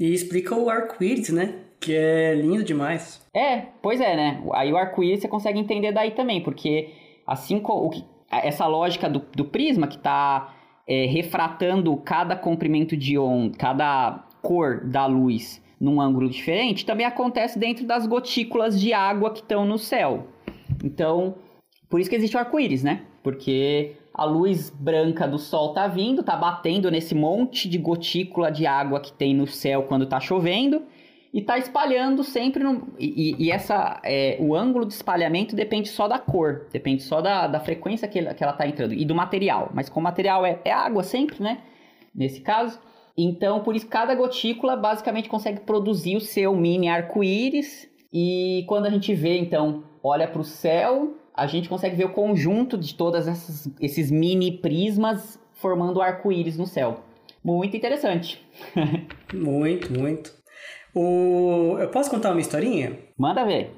E explica o arco-íris, né? Que é lindo demais. É, pois é, né? Aí o arco-íris você consegue entender daí também, porque assim como o que essa lógica do, do prisma que está é, refratando cada comprimento de onda, cada cor da luz num ângulo diferente, também acontece dentro das gotículas de água que estão no céu. Então, por isso que existe o arco-íris, né? Porque a luz branca do sol tá vindo, tá batendo nesse monte de gotícula de água que tem no céu quando tá chovendo e está espalhando sempre no, e, e, essa é, o ângulo de espalhamento depende só da cor, depende só da, da frequência que, que ela está entrando e do material. Mas como material é, é água sempre, né? Nesse caso. Então, por isso, cada gotícula basicamente consegue produzir o seu mini arco-íris. E quando a gente vê, então, olha para o céu, a gente consegue ver o conjunto de todos esses mini prismas formando arco-íris no céu. Muito interessante. muito, muito. O... Eu posso contar uma historinha? Manda ver.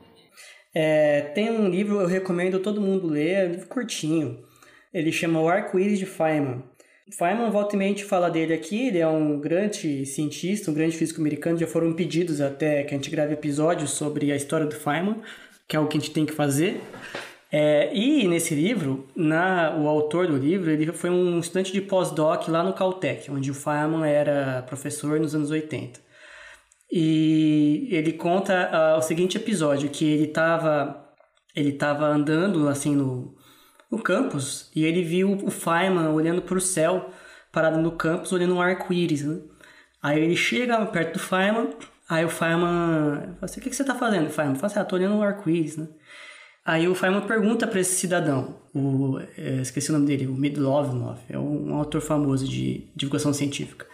É, tem um livro, eu recomendo todo mundo ler, é um livro curtinho. Ele chama O Arco-Íris de Feynman. Feynman, volta e meia, fala dele aqui, ele é um grande cientista, um grande físico americano, já foram pedidos até que a gente grave episódios sobre a história do Feynman, que é o que a gente tem que fazer. É, e nesse livro, na, o autor do livro, ele foi um estudante de pós-doc lá no Caltech, onde o Feynman era professor nos anos 80. E ele conta uh, o seguinte episódio, que ele estava ele tava andando assim no, no campus e ele viu o Feynman olhando para o céu, parado no campus, olhando um arco-íris, né? Aí ele chega perto do Feynman, aí o Feynman fala assim, o que, que você está fazendo, Feynman? Fala assim, ah, tô olhando um arco-íris, né? Aí o Feynman pergunta para esse cidadão, o, é, esqueci o nome dele, o Midlovnov, é um autor famoso de divulgação científica.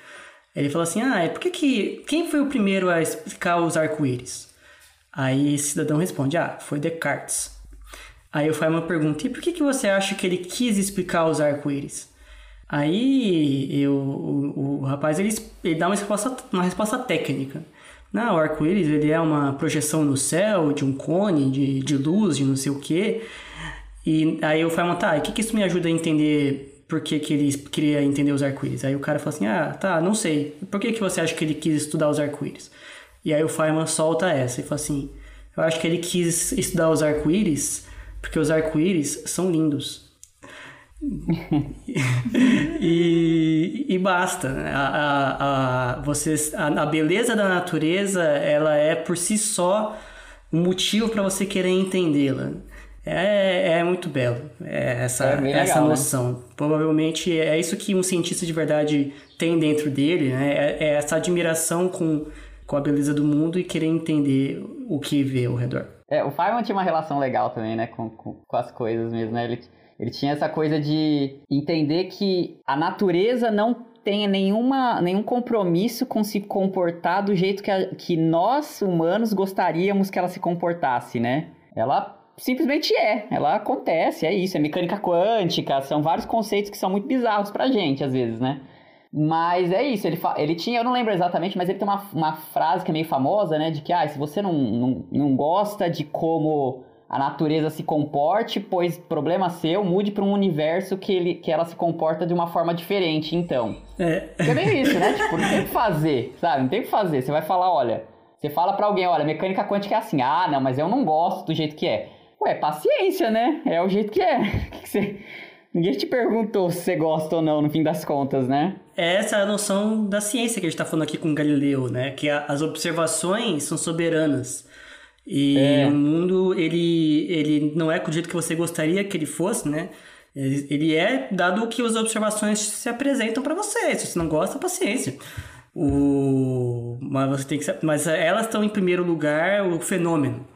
Ele falou assim: Ah, é por que que. Quem foi o primeiro a explicar os arco-íris? Aí esse cidadão responde: Ah, foi Descartes. Aí o Feynman pergunta, e por que, que você acha que ele quis explicar os arco-íris? Aí eu, o, o, rapaz ele, ele dá uma resposta, uma resposta técnica. Não, o arco-íris ele é uma projeção no céu de um cone, de, de luz, de não sei o quê. E aí eu falo, tá, o que, que isso me ajuda a entender por que, que ele queria entender os arco-íris? Aí o cara fala assim, ah, tá, não sei. Por que, que você acha que ele quis estudar os arco-íris? E aí o Feynman solta essa e fala assim, eu acho que ele quis estudar os arco-íris porque os arco-íris são lindos. e, e basta. Né? A, a, a, vocês, a, a beleza da natureza ela é por si só um motivo para você querer entendê-la. É, é muito belo é essa, é essa legal, né? noção. Né? Provavelmente é isso que um cientista de verdade tem dentro dele, né? É, é, essa admiração com, com a beleza do mundo e querer entender o que vê ao redor. É, o Feynman tinha uma relação legal também, né, com, com, com as coisas mesmo, né? Ele, ele tinha essa coisa de entender que a natureza não tem nenhuma, nenhum compromisso com se comportar do jeito que, a, que nós, humanos, gostaríamos que ela se comportasse, né? Ela simplesmente é, ela acontece, é isso, é mecânica quântica, são vários conceitos que são muito bizarros pra gente, às vezes, né? Mas é isso, ele, ele tinha, eu não lembro exatamente, mas ele tem uma, uma frase que é meio famosa, né? De que, ah, se você não, não, não gosta de como a natureza se comporte, pois problema seu, mude para um universo que, ele, que ela se comporta de uma forma diferente, então. É. É meio isso, né? Tipo, não tem o que fazer, sabe? Não tem o que fazer. Você vai falar, olha, você fala para alguém, olha, mecânica quântica é assim. Ah, não, mas eu não gosto do jeito que é. Ué, paciência, né? É o jeito que é. que, você... Ninguém te perguntou se você gosta ou não, no fim das contas, né? Essa é a noção da ciência que a gente está falando aqui com Galileu, né? Que as observações são soberanas. E é. o mundo, ele, ele não é do jeito que você gostaria que ele fosse, né? Ele é dado que as observações se apresentam para você. Se você não gosta, paciência. O... Mas, você tem que... Mas elas estão em primeiro lugar o fenômeno.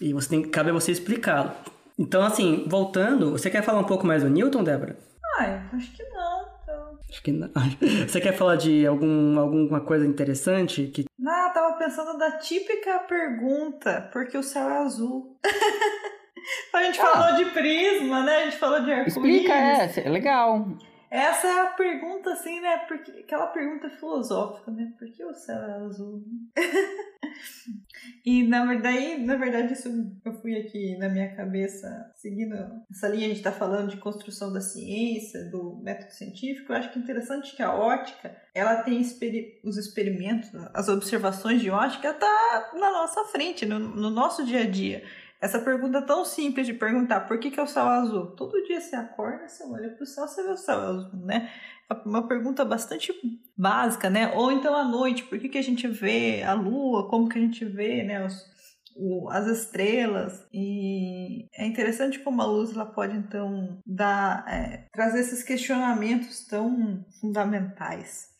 E você tem... cabe a você explicá-lo. Então, assim, voltando, você quer falar um pouco mais do Newton, Débora? Ah, acho que não. Então... Acho que não. Você quer falar de algum, alguma coisa interessante? Que... Não, eu tava pensando da típica pergunta, porque o céu é azul. a gente ah. falou de prisma, né? A gente falou de arco-íris. Explica, é, é legal. Essa é a pergunta, assim, né? Porque, aquela pergunta filosófica, né? Por que o céu é azul? e na verdade, na verdade, isso eu fui aqui na minha cabeça, seguindo essa linha, a gente está falando de construção da ciência, do método científico. Eu acho que é interessante que a ótica ela tem os experimentos, as observações de ótica, tá na nossa frente, no, no nosso dia a dia. Essa pergunta tão simples de perguntar por que, que é o céu azul? Todo dia você acorda, você olha para o céu, você vê o céu azul, né? É uma pergunta bastante básica, né? Ou então à noite, por que, que a gente vê a lua, como que a gente vê, né? Os, o, as estrelas e é interessante como a luz ela pode então dar é, trazer esses questionamentos tão fundamentais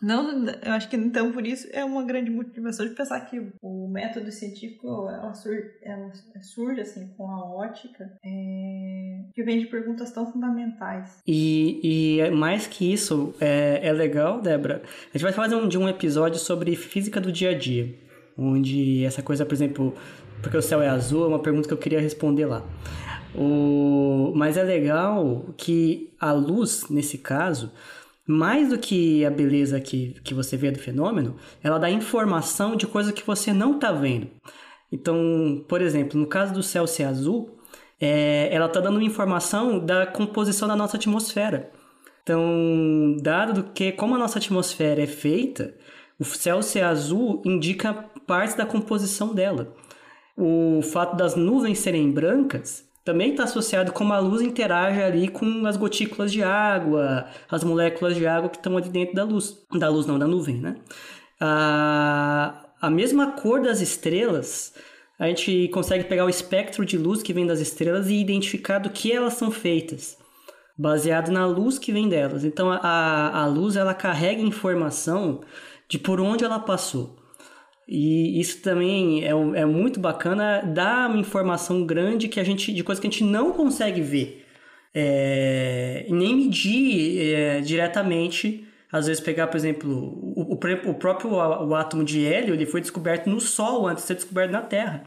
não, eu acho que então por isso é uma grande motivação de pensar que o método científico ela, sur, ela surge assim com a ótica é, que vem de perguntas tão fundamentais. E, e mais que isso, é, é legal, Débora. A gente vai fazer um, de um episódio sobre física do dia a dia, onde essa coisa, por exemplo, porque o céu é azul, é uma pergunta que eu queria responder lá. O, mas é legal que a luz, nesse caso, mais do que a beleza que, que você vê do fenômeno, ela dá informação de coisa que você não está vendo. Então, por exemplo, no caso do céu ser azul, é, ela está dando informação da composição da nossa atmosfera. Então, dado que como a nossa atmosfera é feita, o céu ser azul indica parte da composição dela. O fato das nuvens serem brancas também está associado como a luz interage ali com as gotículas de água, as moléculas de água que estão ali dentro da luz. Da luz não, da nuvem, né? A, a mesma cor das estrelas, a gente consegue pegar o espectro de luz que vem das estrelas e identificar do que elas são feitas, baseado na luz que vem delas. Então a, a luz ela carrega informação de por onde ela passou. E isso também é, é muito bacana, dá uma informação grande que a gente, de coisa que a gente não consegue ver. É, nem medir é, diretamente. Às vezes pegar, por exemplo, o, o, o próprio o átomo de hélio ele foi descoberto no Sol antes de ser descoberto na Terra,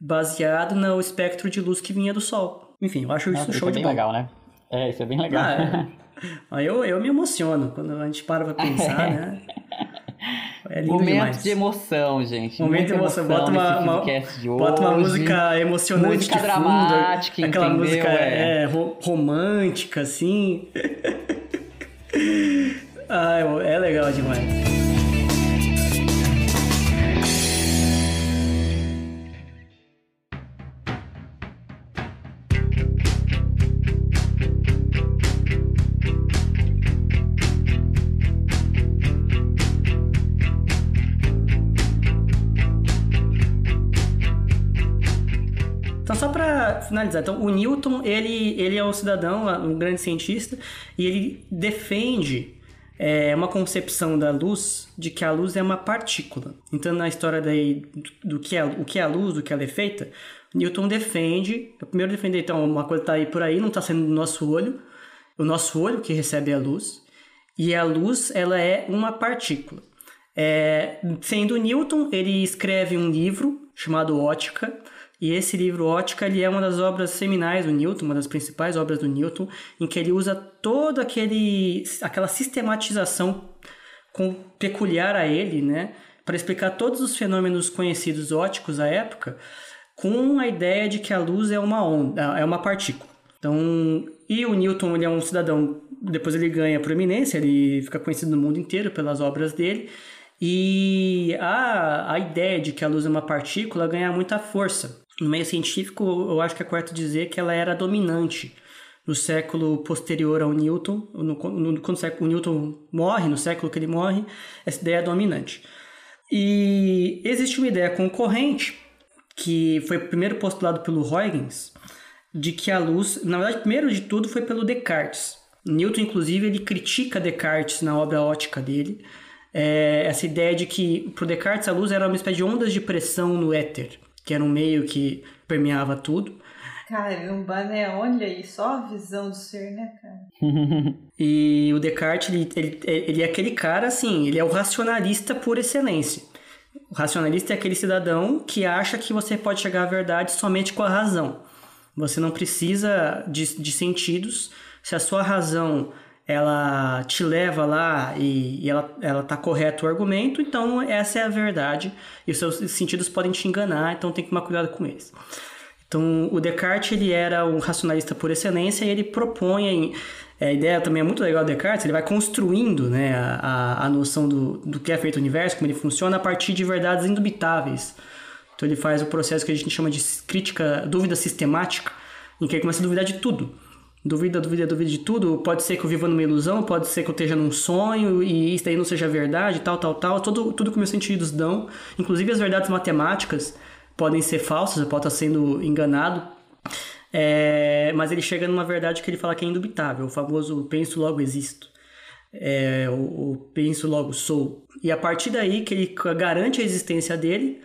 baseado no espectro de luz que vinha do Sol. Enfim, eu acho isso Nossa, show é de bem bola. legal, né? É, isso é bem legal. Ah, é. eu, eu me emociono quando a gente para pra pensar, né? É lindo Momento demais. de emoção, gente. Momento de emoção. Bota uma, uma, bota uma música emocionante Música de fundo. dramática, Aquela entendeu? música É. é, ro- romântica, assim. ah, é legal demais. Finalizar, então, o Newton, ele, ele é um cidadão, um grande cientista, e ele defende é, uma concepção da luz de que a luz é uma partícula. Então, na história daí, do, que é, o que é a luz, do que ela é feita, Newton defende, primeiro defender, então, uma coisa está aí por aí, não está sendo do nosso olho, o nosso olho que recebe a luz, e a luz, ela é uma partícula. É, sendo Newton, ele escreve um livro chamado Ótica, e esse livro Ótica ele é uma das obras seminais do Newton, uma das principais obras do Newton, em que ele usa toda aquele, aquela sistematização com, peculiar a ele, né, para explicar todos os fenômenos conhecidos óticos à época, com a ideia de que a luz é uma onda, é uma partícula. Então, e o Newton ele é um cidadão, depois ele ganha proeminência, ele fica conhecido no mundo inteiro pelas obras dele. E a, a ideia de que a luz é uma partícula ganha muita força. No meio científico, eu acho que é correto dizer que ela era dominante no século posterior ao Newton. No, no, quando o Newton morre, no século que ele morre, essa ideia é dominante. E existe uma ideia concorrente, que foi primeiro postulado pelo Huygens, de que a luz, na verdade, primeiro de tudo foi pelo Descartes. Newton, inclusive, ele critica Descartes na obra ótica dele, é, essa ideia de que para Descartes a luz era uma espécie de ondas de pressão no éter, que era um meio que permeava tudo. Caramba, né? Olha aí, só a visão do ser, né, cara? e o Descartes, ele, ele, ele é aquele cara, assim, ele é o racionalista por excelência. O racionalista é aquele cidadão que acha que você pode chegar à verdade somente com a razão. Você não precisa de, de sentidos. Se a sua razão ela te leva lá e, e ela, ela tá correto o argumento, então essa é a verdade. E os seus sentidos podem te enganar, então tem que tomar cuidado com eles. Então, o Descartes ele era um racionalista por excelência e ele propõe a ideia também é muito legal do Descartes, ele vai construindo né, a, a noção do, do que é feito o universo, como ele funciona, a partir de verdades indubitáveis. Então ele faz o processo que a gente chama de crítica, dúvida sistemática, em que ele começa a duvidar de tudo. Duvida, duvida, duvida de tudo. Pode ser que eu viva numa ilusão, pode ser que eu esteja num sonho e isso daí não seja verdade, tal, tal, tal. Tudo, tudo que meus sentidos dão, inclusive as verdades matemáticas, podem ser falsas, eu posso estar sendo enganado. É, mas ele chega numa verdade que ele fala que é indubitável, o famoso penso logo existo. É, o, o penso logo sou. E a partir daí que ele garante a existência dele,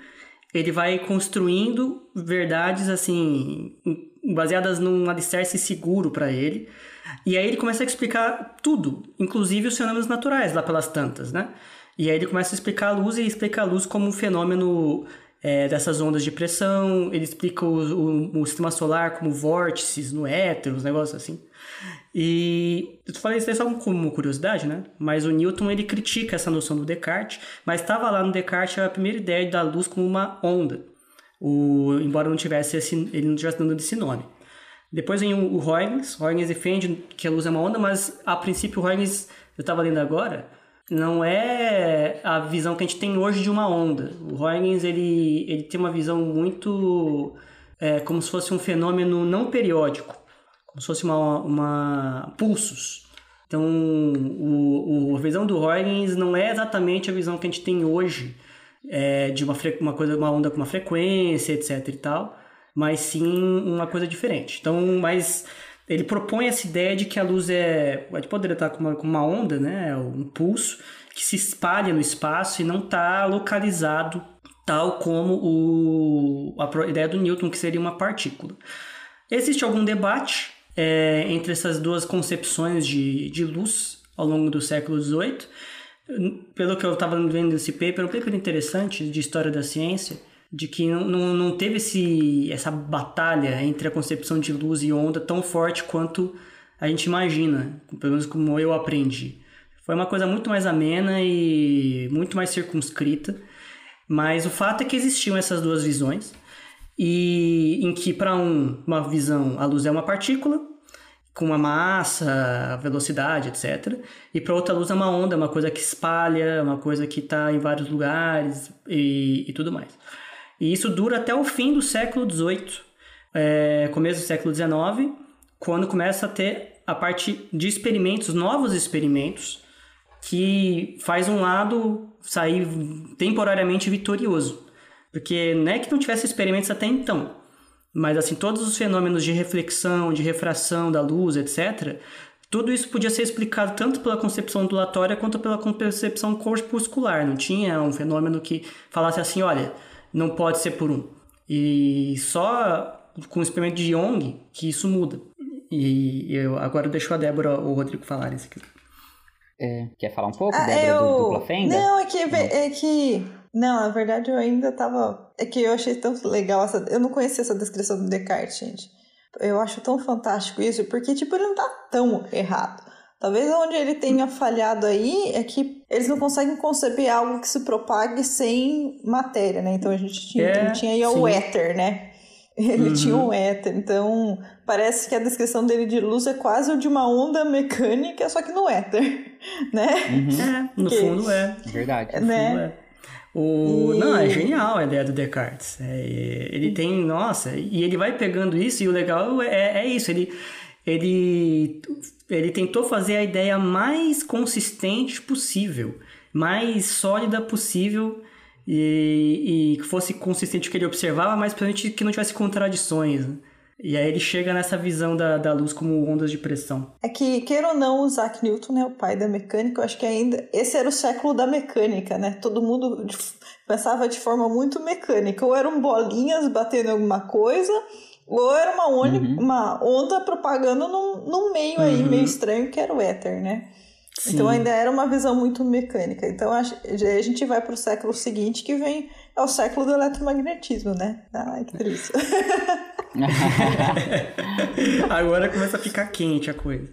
ele vai construindo verdades assim baseadas num alicerce seguro para ele. E aí ele começa a explicar tudo, inclusive os fenômenos naturais lá pelas tantas, né? E aí ele começa a explicar a luz e explica a luz como um fenômeno é, dessas ondas de pressão, ele explica o, o, o, sistema solar como vórtices no éter, uns negócios assim. E eu falei isso aí só como curiosidade, né? Mas o Newton ele critica essa noção do Descartes, mas estava lá no Descartes a primeira ideia da luz como uma onda. O, embora não tivesse esse, ele não tivesse dando esse nome. Depois vem o, o Huygens, Huygens defende que a luz é uma onda, mas a princípio o Huygens, eu estava lendo agora, não é a visão que a gente tem hoje de uma onda. O Huygens ele, ele tem uma visão muito é, como se fosse um fenômeno não periódico, como se fosse uma, uma pulsos. Então, o, o, a visão do Huygens não é exatamente a visão que a gente tem hoje é, de uma, uma coisa, uma onda com uma frequência, etc e tal, mas sim uma coisa diferente. Então, mas ele propõe essa ideia de que a luz é, pode poderia estar com uma, com uma onda, né, um pulso que se espalha no espaço e não está localizado tal como o, a ideia do Newton que seria uma partícula. Existe algum debate é, entre essas duas concepções de, de luz ao longo do século XVIII. Pelo que eu estava vendo nesse paper, um paper interessante de história da ciência, de que não, não, teve esse, essa batalha entre a concepção de luz e onda tão forte quanto a gente imagina, pelo menos como eu aprendi. Foi uma coisa muito mais amena e muito mais circunscrita, mas o fato é que existiam essas duas visões, e em que para um, uma visão a luz é uma partícula com uma massa, velocidade, etc. E para outra luz é uma onda, uma coisa que espalha, uma coisa que está em vários lugares e, e tudo mais. E isso dura até o fim do século XVIII, é, começo do século XIX, quando começa a ter a parte de experimentos, novos experimentos, que faz um lado sair temporariamente vitorioso. Porque não é que não tivesse experimentos até então, mas assim, todos os fenômenos de reflexão, de refração da luz, etc., tudo isso podia ser explicado tanto pela concepção ondulatória quanto pela concepção corpuscular. Não tinha um fenômeno que falasse assim, olha, não pode ser por um. E só com o experimento de Young que isso muda. E eu agora eu deixo a Débora ou o Rodrigo falarem isso aqui. É, quer falar um pouco, ah, Débora, eu... do dupla fenda? Não, é que, é que... Não, na verdade eu ainda tava... É que eu achei tão legal essa... Eu não conhecia essa descrição do Descartes, gente. Eu acho tão fantástico isso, porque, tipo, ele não tá tão errado. Talvez onde ele tenha falhado aí é que eles não conseguem conceber algo que se propague sem matéria, né? Então a gente tinha, é, tinha aí o éter, né? Ele uhum. tinha um éter, então parece que a descrição dele de luz é quase o de uma onda mecânica, só que no éter, né? Uhum. É, no que, fundo é. Verdade. No né? fundo é. O... E... Não, é genial a ideia do Descartes. É, ele tem, nossa, e ele vai pegando isso, e o legal é, é isso, ele, ele ele tentou fazer a ideia mais consistente possível, mais sólida possível e, que fosse consistente o que ele observava, mas principalmente que não tivesse contradições. Né? E aí ele chega nessa visão da, da luz como ondas de pressão. É que, queira ou não, o Isaac Newton, né, o pai da mecânica, eu acho que ainda... Esse era o século da mecânica, né? Todo mundo pensava de forma muito mecânica. Ou eram bolinhas batendo em alguma coisa ou era uma, onda, uhum. uma onda propagando num, num meio uhum. aí meio estranho que era o éter, né? Sim. Então ainda era uma visão muito mecânica. Então a, a gente vai para o século seguinte que vem é o século do eletromagnetismo, né? Ai, que triste. Agora começa a ficar quente a coisa.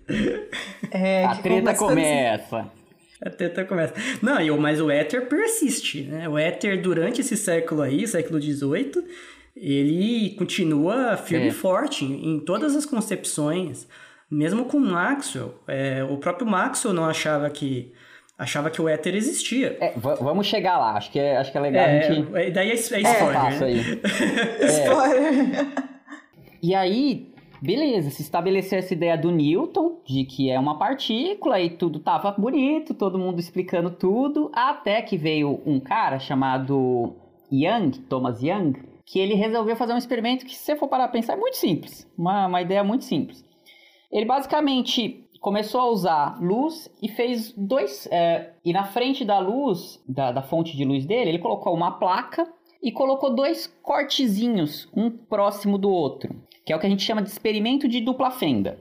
É, a treta começa. A treta começa. Não, mas o éter persiste, né? O éter durante esse século aí, século XVIII, ele continua firme é. e forte em, todas as concepções, mesmo com Maxwell. É, o próprio Maxwell não achava que achava que o éter existia. É, vamos chegar lá, acho que é, acho que é legal é, a gente... É, daí é, é spoiler. Né? spoiler. E aí, beleza, se estabeleceu essa ideia do Newton, de que é uma partícula e tudo tava bonito, todo mundo explicando tudo, até que veio um cara chamado Young, Thomas Young, que ele resolveu fazer um experimento que, se você for parar a pensar, é muito simples. Uma, uma ideia muito simples. Ele basicamente começou a usar luz e fez dois. É, e na frente da luz, da, da fonte de luz dele, ele colocou uma placa e colocou dois cortezinhos, um próximo do outro, que é o que a gente chama de experimento de dupla fenda.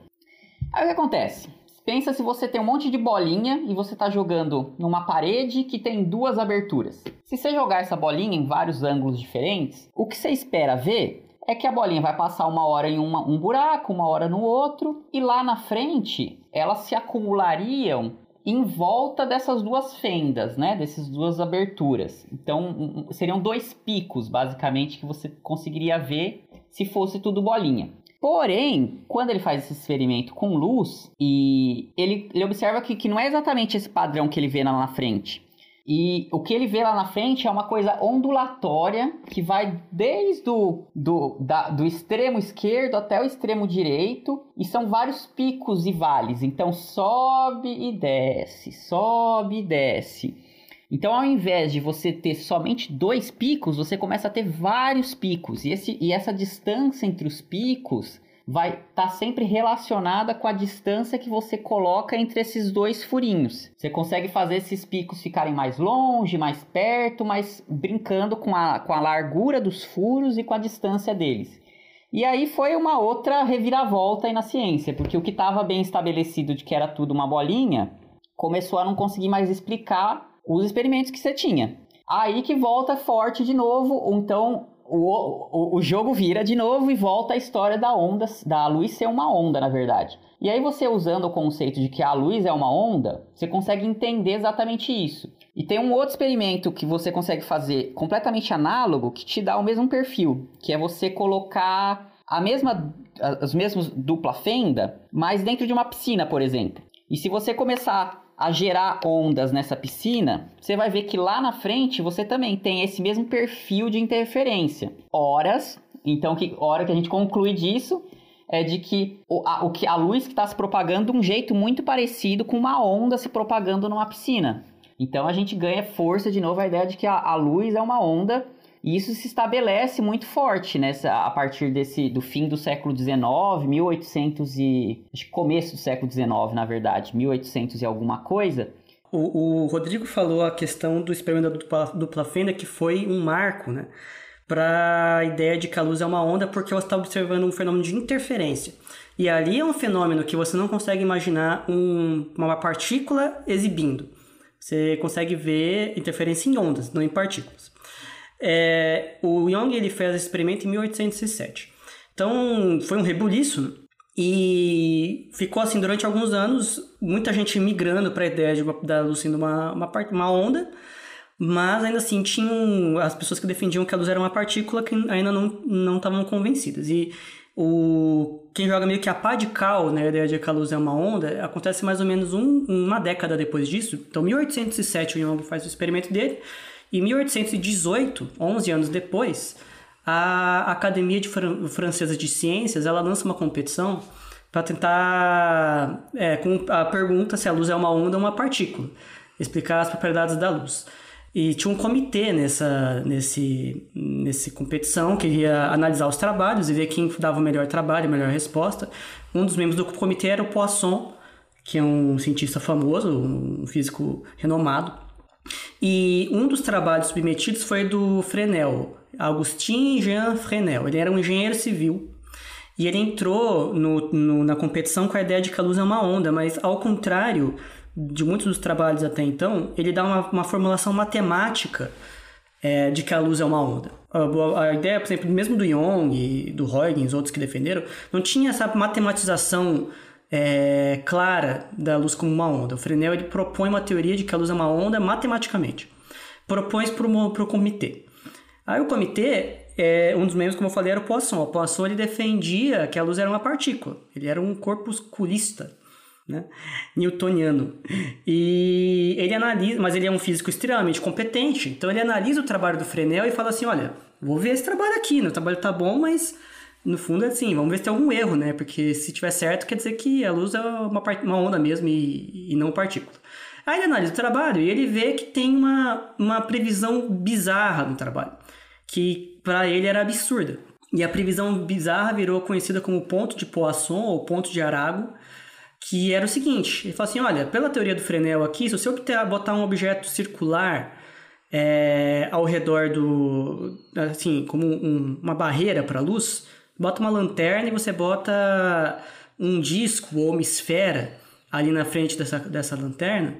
Aí o que acontece? Pensa se você tem um monte de bolinha e você está jogando numa parede que tem duas aberturas. Se você jogar essa bolinha em vários ângulos diferentes, o que você espera ver é que a bolinha vai passar uma hora em uma, um buraco, uma hora no outro, e lá na frente elas se acumulariam em volta dessas duas fendas, né? Dessas duas aberturas. Então seriam dois picos, basicamente, que você conseguiria ver se fosse tudo bolinha. Porém, quando ele faz esse experimento com luz, e ele, ele observa que, que não é exatamente esse padrão que ele vê lá na frente. E o que ele vê lá na frente é uma coisa ondulatória que vai desde o do, da, do extremo esquerdo até o extremo direito e são vários picos e vales. Então sobe e desce, sobe e desce. Então, ao invés de você ter somente dois picos, você começa a ter vários picos. E, esse, e essa distância entre os picos vai estar tá sempre relacionada com a distância que você coloca entre esses dois furinhos. Você consegue fazer esses picos ficarem mais longe, mais perto, mas brincando com a, com a largura dos furos e com a distância deles. E aí foi uma outra reviravolta aí na ciência, porque o que estava bem estabelecido de que era tudo uma bolinha, começou a não conseguir mais explicar os experimentos que você tinha. Aí que volta forte de novo, então o, o, o jogo vira de novo e volta a história da onda, da luz ser uma onda, na verdade. E aí você usando o conceito de que a luz é uma onda, você consegue entender exatamente isso. E tem um outro experimento que você consegue fazer completamente análogo que te dá o mesmo perfil, que é você colocar a mesma as mesmas dupla fenda, mas dentro de uma piscina, por exemplo. E se você começar a gerar ondas nessa piscina, você vai ver que lá na frente você também tem esse mesmo perfil de interferência. Horas, então que hora que a gente conclui disso é de que a, o que a luz que está se propagando de um jeito muito parecido com uma onda se propagando numa piscina. Então a gente ganha força de novo a ideia de que a, a luz é uma onda e isso se estabelece muito forte nessa a partir desse do fim do século XIX, 1800 e começo do século XIX, na verdade, 1800 e alguma coisa. O, o Rodrigo falou a questão do experimento da dupla, fenda que foi um marco, né? Para a ideia de que a luz é uma onda, porque você está observando um fenômeno de interferência. E ali é um fenômeno que você não consegue imaginar um, uma partícula exibindo. Você consegue ver interferência em ondas, não em partículas. É, o Young ele fez esse experimento em 1807. Então foi um rebuliço né? e ficou assim durante alguns anos, muita gente migrando para a ideia de, da luz sendo uma, uma, uma onda, mas ainda assim tinham as pessoas que defendiam que a luz era uma partícula que ainda não estavam convencidas. E o, quem joga meio que a pá de cal, né, ideia de que a luz é uma onda, acontece mais ou menos um, uma década depois disso. Então, 1807, o Young faz o experimento dele, em 1818, 11 anos depois, a Academia de Fran Francesa de Ciências ela lança uma competição para tentar, é, com a pergunta se a luz é uma onda ou uma partícula, explicar as propriedades da luz. E tinha um comitê nessa nesse, nesse competição que ia analisar os trabalhos e ver quem dava o melhor trabalho, a melhor resposta. Um dos membros do comitê era o Poisson, que é um cientista famoso, um físico renomado. E um dos trabalhos submetidos foi do Fresnel, Augustin Jean Fresnel. Ele era um engenheiro civil e ele entrou no, no, na competição com a ideia de que a luz é uma onda, mas ao contrário de muitos dos trabalhos até então, ele dá uma, uma formulação matemática é, de que a luz é uma onda. A, a, ideia, por exemplo, mesmo do Young do Huygens, outros que defenderam, não tinha essa matematização é, clara da luz como uma onda. O Fresnel ele propõe uma teoria de que a luz é uma onda matematicamente. Propõe para o comitê. Aí o comitê, é, um dos membros, como eu falei, era o Poisson. O Poisson ele defendia que a luz era uma partícula. Ele era um corpusculista. Né? newtoniano. E ele analisa, mas ele é um físico extremamente competente, então ele analisa o trabalho do Fresnel e fala assim: olha, vou ver esse trabalho aqui, né? o trabalho tá bom, mas no fundo é assim, vamos ver se tem algum erro, né? Porque se tiver certo, quer dizer que a luz é uma, uma onda mesmo e, e não partícula. Aí ele analisa o trabalho e ele vê que tem uma, uma previsão bizarra no trabalho, que para ele era absurda. E a previsão bizarra virou conhecida como ponto de Poisson ou ponto de Arago, que era o seguinte: ele fala assim, olha, pela teoria do Fresnel aqui, se você botar um objeto circular é, ao redor do, assim, como um, uma barreira para a luz, bota uma lanterna e você bota um disco ou uma esfera ali na frente dessa, dessa lanterna,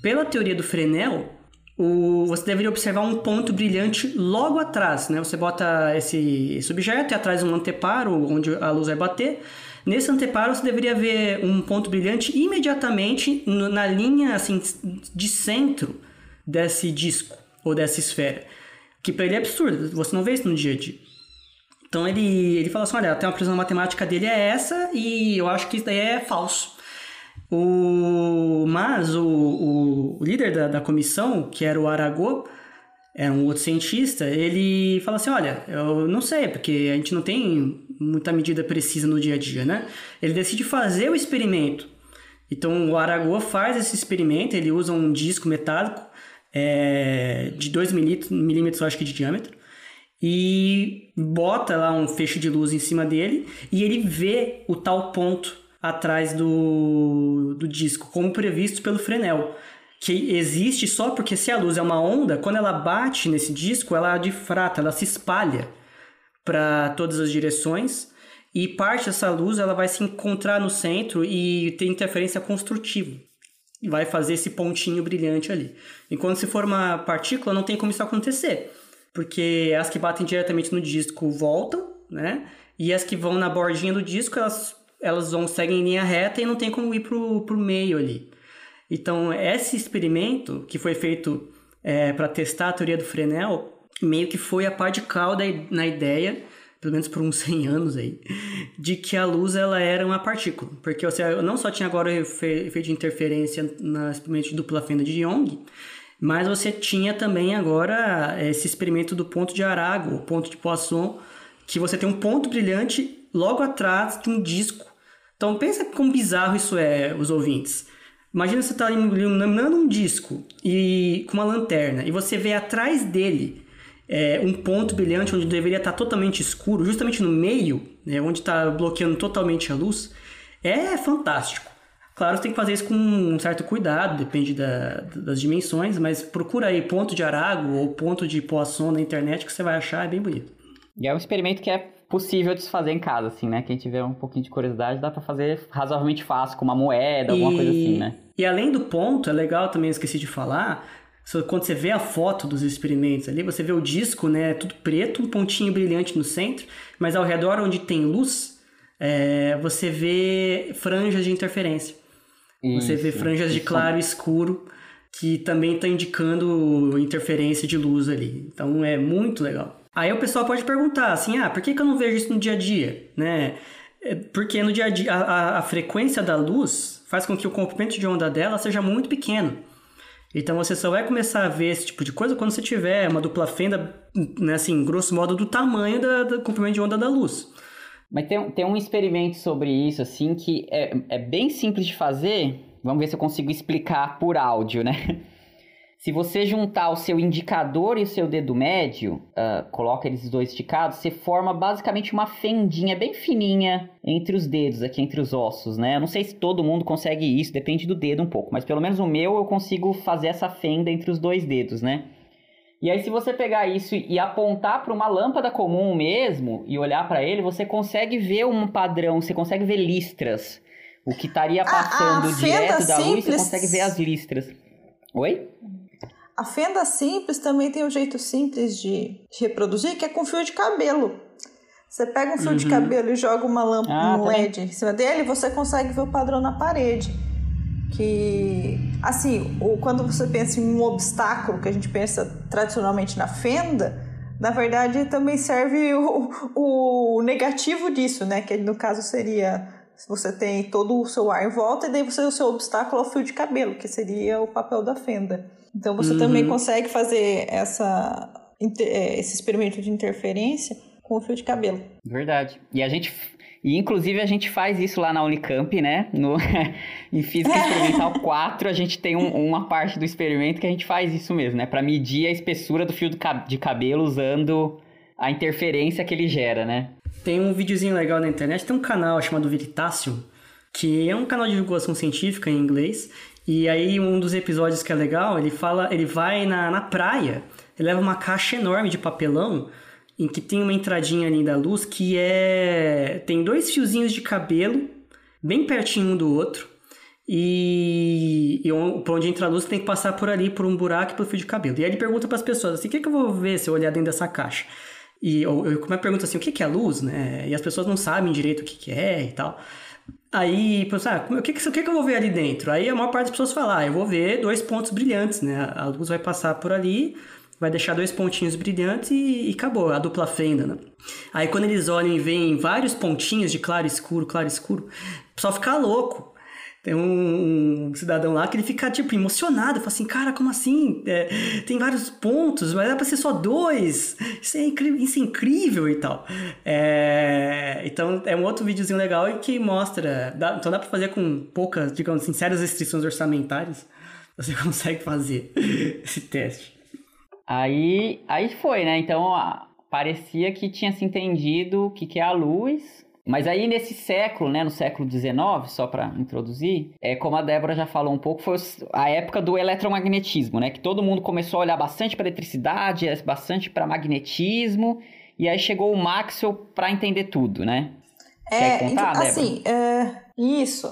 pela teoria do Fresnel, o, você deveria observar um ponto brilhante logo atrás, né? Você bota esse, esse objeto e atrás um anteparo onde a luz vai bater. Nesse anteparo você deveria ver um ponto brilhante imediatamente no, na linha assim de centro desse disco ou dessa esfera. Que para ele é absurdo, você não vê isso no dia a dia. Então ele, ele fala assim: olha, até uma previsão matemática dele é essa e eu acho que isso daí é falso. O, mas o, o, o líder da, da comissão, que era o Aragô, é um outro cientista, ele fala assim: olha, eu não sei, porque a gente não tem muita medida precisa no dia a dia, né? Ele decide fazer o experimento. Então o Aragô faz esse experimento, ele usa um disco metálico é, de 2 milímetros, acho que de diâmetro e bota lá um feixe de luz em cima dele e ele vê o tal ponto atrás do, do disco, como previsto pelo Fresnel. Que existe só porque se a luz é uma onda, quando ela bate nesse disco, ela difrata, ela se espalha para todas as direções e parte dessa luz ela vai se encontrar no centro e ter interferência construtiva. e vai fazer esse pontinho brilhante ali. Enquanto se for uma partícula, não tem como isso acontecer, porque as que batem diretamente no disco voltam, né? E as que vão na bordinha do disco, elas, elas vão seguem em linha reta e não tem como ir pro, pro meio ali. Então, esse experimento que foi feito é, para testar a teoria do Fresnel, meio que foi a parte de calda na ideia pelo menos por uns 100 anos aí, de que a luz ela era uma partícula. Porque você não só tinha agora efeito de interferência na experimento de dupla fenda de Young, mas você tinha também agora esse experimento do ponto de Arago, o ponto de Poisson, que você tem um ponto brilhante logo atrás de um disco. Então pensa como bizarro isso é, os ouvintes. Imagina você está iluminando um disco e com uma lanterna e você vê atrás dele é, um ponto brilhante onde deveria estar totalmente escuro, justamente no meio, né, onde está bloqueando totalmente a luz, é fantástico. Claro, você tem que fazer isso com um certo cuidado, depende da, das dimensões, mas procura aí ponto de Arago ou ponto de Poisson na internet que você vai achar, é bem bonito. E é um experimento que é possível de se fazer em casa, assim, né? Quem tiver um pouquinho de curiosidade, dá para fazer razoavelmente fácil, com uma moeda, alguma e... coisa assim, né? E além do ponto, é legal também, esqueci de falar, quando você vê a foto dos experimentos ali, você vê o disco, né, tudo preto, um pontinho brilhante no centro, mas ao redor onde tem luz, é, você vê franjas de interferência. Isso, você vê franjas de claro e escuro, que também está indicando interferência de luz ali. Então é muito legal. Aí o pessoal pode perguntar assim, ah, por que, que eu não vejo isso no dia a dia, né? É, porque no dia a dia a, a, a frequência da luz faz com que o comprimento de onda dela seja muito pequeno. Então você só vai começar a ver esse tipo de coisa quando você tiver uma dupla fenda, né, assim, grosso modo, do tamanho da, do comprimento de onda da luz. Mas tem, tem um experimento sobre isso, assim, que é, é bem simples de fazer. Vamos ver se eu consigo explicar por áudio, né? Se você juntar o seu indicador e o seu dedo médio, uh, coloca eles dois esticados, você forma basicamente uma fendinha bem fininha entre os dedos, aqui entre os ossos, né? Eu não sei se todo mundo consegue isso, depende do dedo um pouco, mas pelo menos o meu eu consigo fazer essa fenda entre os dois dedos, né? E aí, se você pegar isso e apontar para uma lâmpada comum mesmo e olhar para ele, você consegue ver um padrão, você consegue ver listras. O que estaria passando a, a direto da simples... luz, você consegue ver as listras. Oi? A fenda simples também tem um jeito simples de reproduzir, que é com fio de cabelo. Você pega um fio uhum. de cabelo e joga uma lâmpada, ah, um LED tá em cima dele, você consegue ver o padrão na parede. Que, assim, quando você pensa em um obstáculo, que a gente pensa tradicionalmente na fenda, na verdade também serve o, o negativo disso, né? Que no caso seria você tem todo o seu ar em volta e daí você o seu obstáculo é o fio de cabelo, que seria o papel da fenda. Então você uhum. também consegue fazer essa, é, esse experimento de interferência com o fio de cabelo. Verdade. E a gente. E inclusive a gente faz isso lá na Unicamp, né? No, em Física Experimental 4, a gente tem um, uma parte do experimento que a gente faz isso mesmo, né? Para medir a espessura do fio de cabelo usando a interferência que ele gera, né? Tem um videozinho legal na internet, tem um canal chamado Veritasium, que é um canal de divulgação científica em inglês, e aí um dos episódios que é legal, ele fala, ele vai na, na praia, ele leva uma caixa enorme de papelão em que tem uma entradinha ali da luz que é tem dois fiozinhos de cabelo bem pertinho um do outro. E, e por onde entra a luz tem que passar por ali, por um buraco pelo fio de cabelo. E aí ele pergunta para as pessoas assim: o que, que eu vou ver se eu olhar dentro dessa caixa? E eu, eu, como é pergunta assim: o que, que é luz, né? E as pessoas não sabem direito o que, que é e tal. Aí, pensar, ah, o que, que, o que, que eu vou ver ali dentro? Aí a maior parte das pessoas fala, ah, eu vou ver dois pontos brilhantes, né? A luz vai passar por ali, vai deixar dois pontinhos brilhantes e, e acabou, a dupla fenda, né? Aí quando eles olham e veem vários pontinhos de claro escuro, claro escuro, pessoal fica louco. Tem um, um, cidadão lá que ele fica, tipo, emocionado. Fala assim, cara, como assim? É, tem vários pontos, mas dá pra ser só dois. Isso é incrível, isso é incrível e tal. É, então, é um outro videozinho legal e que mostra... Dá, então dá pra fazer com poucas, digamos assim, sérias restrições orçamentárias. Você consegue fazer esse teste. Aí, aí foi, né? Então, parecia que tinha se entendido o que, que é a luz mas aí nesse século, né, no século XIX, só para introduzir, é como a Débora já falou um pouco, foi a época do eletromagnetismo, né, que todo mundo começou a olhar bastante para eletricidade, bastante para magnetismo, e aí chegou o Maxwell para entender tudo, né? É, contar, então, assim, é, isso.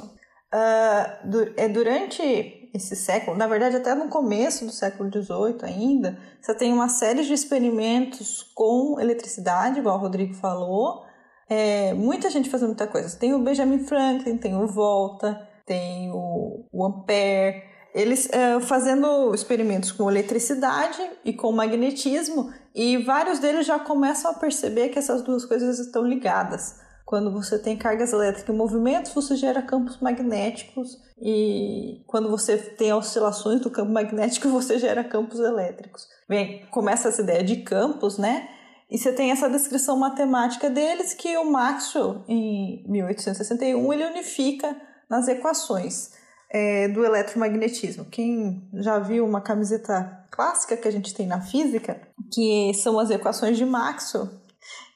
Uh, du é durante esse século, na verdade até no começo do século XVIII ainda, você tem uma série de experimentos com eletricidade, igual o Rodrigo falou. É, muita gente fazendo muita coisa. Tem o Benjamin Franklin, tem o Volta, tem o, o Ampère. Eles é, fazendo experimentos com eletricidade e com magnetismo, e vários deles já começam a perceber que essas duas coisas estão ligadas. Quando você tem cargas elétricas em movimento, você gera campos magnéticos e quando você tem oscilações do campo magnético, você gera campos elétricos. Bem, começa essa ideia de campos, né? E você tem essa descrição matemática deles que o Maxwell, em 1861, ele unifica nas equações é, do eletromagnetismo. Quem já viu uma camiseta clássica que a gente tem na física, que são as equações de Maxwell,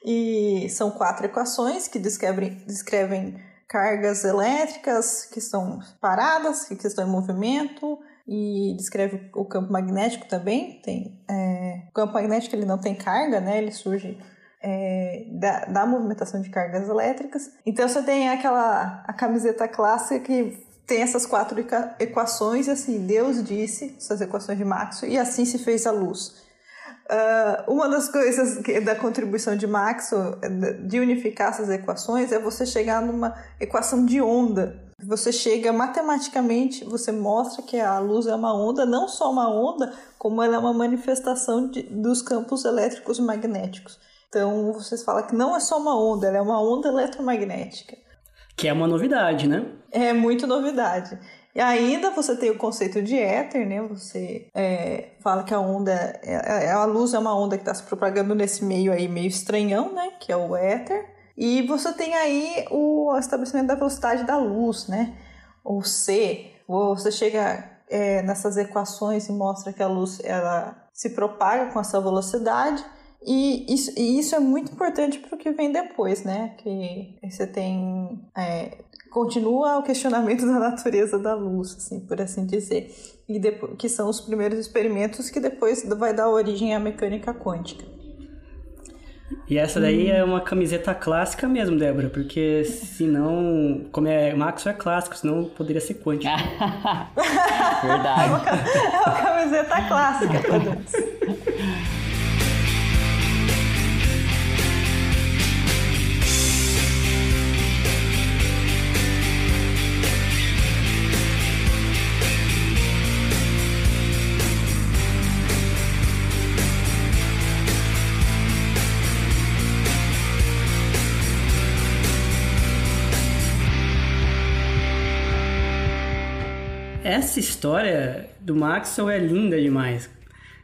e são quatro equações que descrevem, descrevem cargas elétricas que estão paradas, que estão em movimento, e descreve o campo magnético também. Tem, é, o campo magnético ele não tem carga, né? ele surge é, da, da movimentação de cargas elétricas. Então você tem aquela a camiseta clássica que tem essas quatro equações, assim, Deus disse, essas equações de Maxwell, e assim se fez a luz. Uh, uma das coisas que, da contribuição de Maxwell de unificar essas equações é você chegar numa equação de onda. Você chega matematicamente, você mostra que a luz é uma onda, não só uma onda, como ela é uma manifestação de, dos campos elétricos e magnéticos. Então vocês falam que não é só uma onda, ela é uma onda eletromagnética. Que é uma novidade, né? É muito novidade. E ainda você tem o conceito de éter, né? Você é, fala que a onda, é, é, a luz é uma onda que está se propagando nesse meio aí meio estranhão, né? Que é o éter. E você tem aí o estabelecimento da velocidade da luz, né? O C. Você chega é, nessas equações e mostra que a luz ela se propaga com essa velocidade. E isso, e isso é muito importante para o que vem depois, né? Que você tem é, continua o questionamento da natureza da luz, assim, por assim dizer, e depois, que são os primeiros experimentos que depois vai dar origem à mecânica quântica. E essa daí hum. é uma camiseta clássica mesmo, Débora, porque senão, como é Maxwell é clássico, senão poderia ser quântico. Verdade. É uma, é uma camiseta clássica, essa história do Maxwell é linda demais.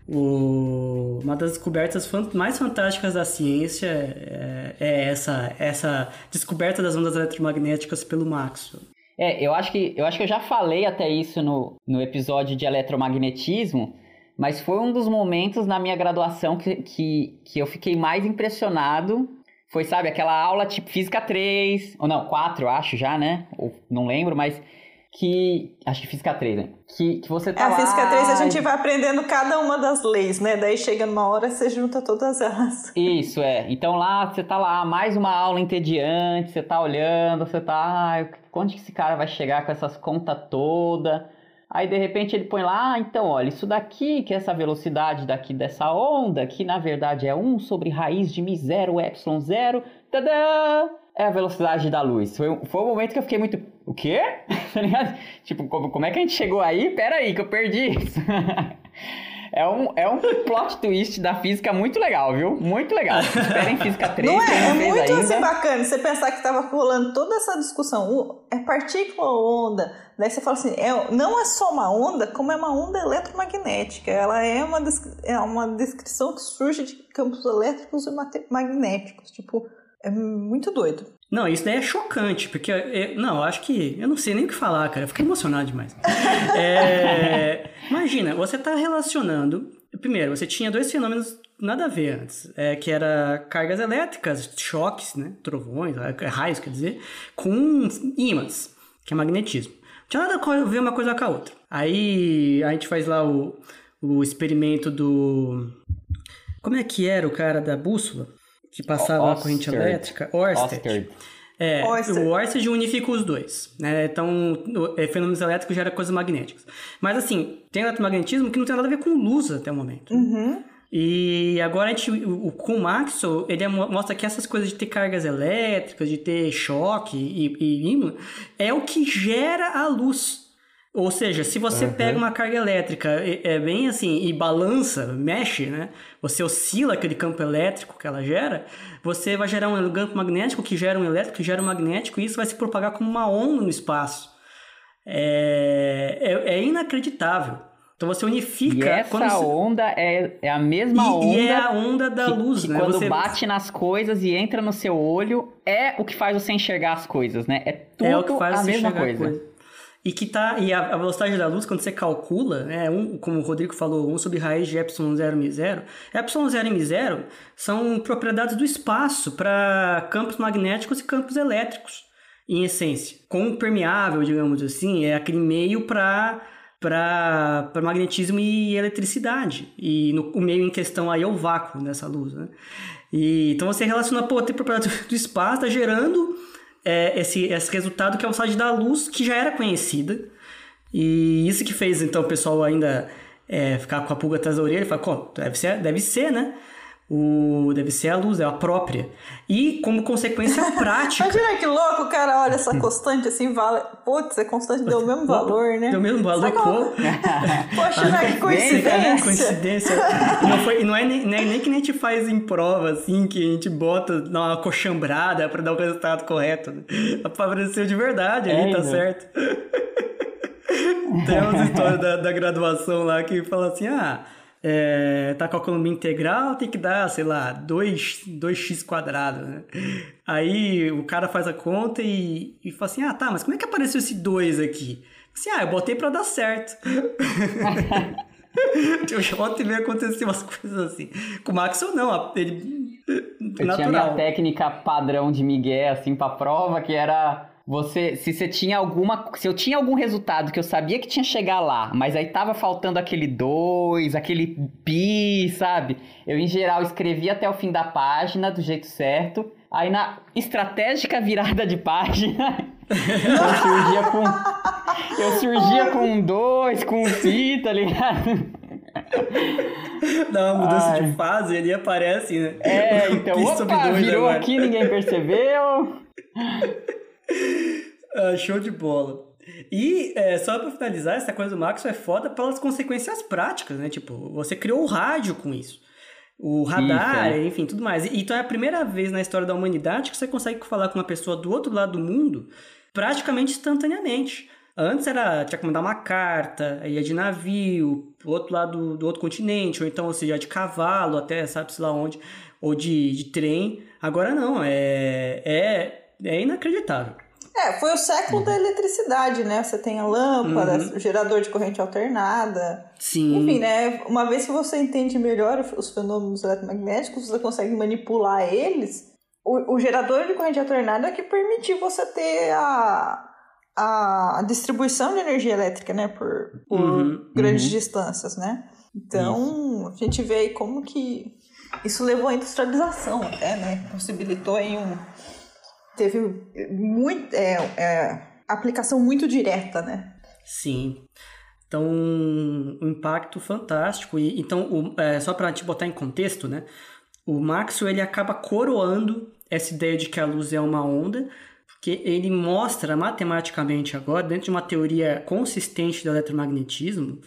O... Uma das descobertas mais fantásticas da ciência é, é essa, essa descoberta das ondas eletromagnéticas pelo Maxwell. É, eu acho que eu acho que eu já falei até isso no, no episódio de eletromagnetismo, mas foi um dos momentos na minha graduação que, que, que eu fiquei mais impressionado. Foi, sabe, aquela aula tipo Física 3, ou não, 4, acho já, né? Ou, não lembro, mas que. Acho que física 3, né? Que, que você tá. É, a física 3 a gente vai aprendendo cada uma das leis, né? Daí chega numa hora você junta todas elas. Isso, é. Então lá você tá lá, mais uma aula entediante, você tá olhando, você tá. Ah, onde que esse cara vai chegar com essas contas todas? Aí de repente ele põe lá, ah, então olha, isso daqui, que é essa velocidade daqui dessa onda, que na verdade é 1 sobre raiz de μ0 epsilon 0, tadã! É a velocidade da luz. Foi, foi o momento que eu fiquei muito o quê? Tá tipo, como, como é que a gente chegou aí? Pera aí, que eu perdi isso. É um, é um plot twist da física muito legal, viu? Muito legal. Esperem Física 3. Não é? É muito assim, bacana você pensar que estava rolando toda essa discussão. É partícula ou onda? Daí você fala assim, é, não é só uma onda, como é uma onda eletromagnética. Ela é uma, é uma descrição que surge de campos elétricos e magnéticos. Tipo, é muito doido. Não, isso daí é chocante, porque, é, não, eu acho que, eu não sei nem o que falar, cara, eu fiquei emocionado demais. é, imagina, você está relacionando, primeiro, você tinha dois fenômenos nada a ver antes, é, que era cargas elétricas, choques, né, trovões, é, raios, quer dizer, com ímãs, que é magnetismo. Não tinha nada a ver uma coisa com a outra. Aí a gente faz lá o, o experimento do... Como é que era o cara da bússola? Que passava a corrente elétrica, Orsted. É, o Oersted unifica os dois, né? Então, é, fenômenos elétricos gera coisas magnéticas. Mas assim, tem eletromagnetismo que não tem nada a ver com luz até o momento. Uhum. E agora a gente, o, com o Maxwell, ele é mostra que essas coisas de ter cargas elétricas, de ter choque e, e ímã, é o que gera a luz. Ou seja, se você uhum. pega uma carga elétrica é, bem assim e balança, mexe, né? Você oscila aquele campo elétrico que ela gera, você vai gerar um campo magnético que gera um elétrico que gera um magnético e isso vai se propagar como uma onda no espaço. É, é, é inacreditável. Então você unifica. E essa você... onda é, é a mesma e, onda. E é a onda da que, luz, que né? Quando você... bate nas coisas e entra no seu olho, é o que faz você enxergar as coisas, né? É tudo é o que faz a mesma coisa. coisa. E que tá. E a, a, velocidade da luz, quando você calcula, né? Um, como o Rodrigo falou, 1 um sobre raiz de epsilon 0 m 0. Epsilon 0 m 0 são propriedades do espaço para campos magnéticos e campos elétricos, em essência. Com permeável, digamos assim, é aquele meio para para magnetismo e eletricidade. E no, o meio em questão aí é o vácuo dessa luz, né? E, então você relaciona, pô, tem propriedade do espaço, está gerando é, esse, esse resultado que é a velocidade da luz, que já era conhecida. E isso que fez, então, o pessoal ainda é, ficar com a pulga atrás da orelha e falar, deve ser, deve ser, né? O, deve ser a luz, é a própria. E como consequência prática. Imagina que louco, o cara olha essa constante assim, vale. Putz, a constante deu o mesmo valor, né? Deu o mesmo valor, pô. Poxa, né? Que coincidência. Né? coincidência. não, foi, não é nem, nem, nem que nem a gente faz em prova, assim, que a gente bota uma coxambrada pra dar o resultado correto. Né? Apareceu de verdade ali, é, tá certo. Tem umas histórias da, da graduação lá que fala assim, ah é, tá calculando uma integral, tem que dar, sei lá, 2, 2x quadrado, né? Aí o cara faz a conta e, e fala assim, ah, tá, mas como é que apareceu esse 2 aqui? Assim, ah, eu botei pra dar certo. tipo, ontem veio acontecer umas coisas assim. Com o Maxwell, não, ele... Eu natural. tinha minha técnica padrão de Miguel, assim, pra prova, que era você, se você tinha alguma, se eu tinha algum resultado que eu sabia que tinha que chegar lá, mas aí tava faltando aquele 2, aquele pi, sabe? Eu em geral escrevia até o fim da página do jeito certo. Aí na estratégica virada de página, eu surgia com eu surgia com um 2, com um pi, tá ligado? Dá uma mudança Ai. de fase, ele aparece, né? É, então, opa, virou agora. aqui, ninguém percebeu. ah, show de bola. E é, só para finalizar, essa coisa do Maxwell é foda pelas consequências práticas, né? Tipo, você criou o rádio com isso. O radar, isso, é. enfim, tudo mais. E, então é a primeira vez na história da humanidade que você consegue falar com uma pessoa do outro lado do mundo praticamente instantaneamente. Antes era, tinha que mandar uma carta, ia de navio, pro outro lado do outro continente, ou então, ou seja, de cavalo até, sabe-se lá onde, ou de, de trem. Agora não, é, é é inacreditável. É, foi o século uhum. da eletricidade, né? Você tem a lâmpada, uhum. o gerador de corrente alternada. Sim. Enfim, né? Uma vez que você entende melhor os fenômenos eletromagnéticos, você consegue manipular eles. O, o gerador de corrente alternada é que permitiu você ter a, a distribuição de energia elétrica, né? Por, por uhum. grandes uhum. distâncias, né? Então, a gente vê aí como que isso levou à industrialização até, né? Possibilitou aí um teve muito, é, é, aplicação muito direta, né? Sim. Então, um impacto fantástico. E, então, o, é, só para te botar em contexto, né? O Maxwell ele acaba coroando essa ideia de que a luz é uma onda, porque ele mostra matematicamente agora, dentro de uma teoria consistente do eletromagnetismo,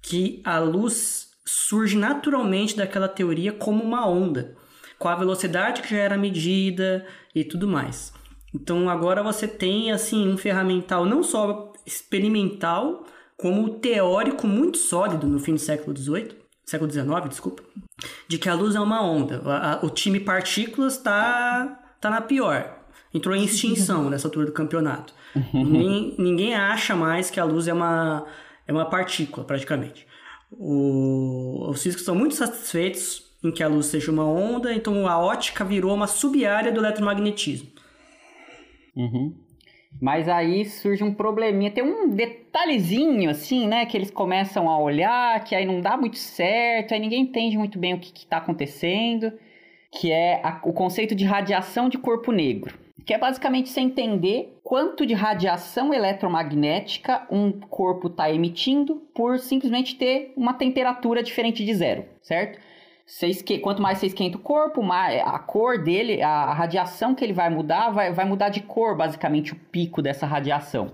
que a luz surge naturalmente daquela teoria como uma onda com a velocidade que já era medida e tudo mais. Então agora você tem assim um ferramental não só experimental, como teórico muito sólido no fim do século XVIII, século XIX, desculpa, de que a luz é uma onda. o time partículas está tá na pior. Entrou em extinção nessa altura do campeonato. ninguém, ninguém acha mais que a luz é uma, é uma partícula, praticamente. O, os físicos estão muito satisfeitos em que a luz seja uma onda, então a ótica virou uma sub-área do eletromagnetismo. Uhum. Mas aí surge um probleminha, tem um detalhezinho assim, né, que eles começam a olhar, que aí não dá muito certo, aí ninguém entende muito bem o que está acontecendo, que é a, o conceito de radiação de corpo negro. que é basicamente você entender quanto de radiação eletromagnética um corpo está emitindo por simplesmente ter uma temperatura diferente de zero, certo? Esque... Quanto mais você esquenta o corpo, mais a cor dele, a radiação que ele vai mudar, vai, vai mudar de cor, basicamente, o pico dessa radiação.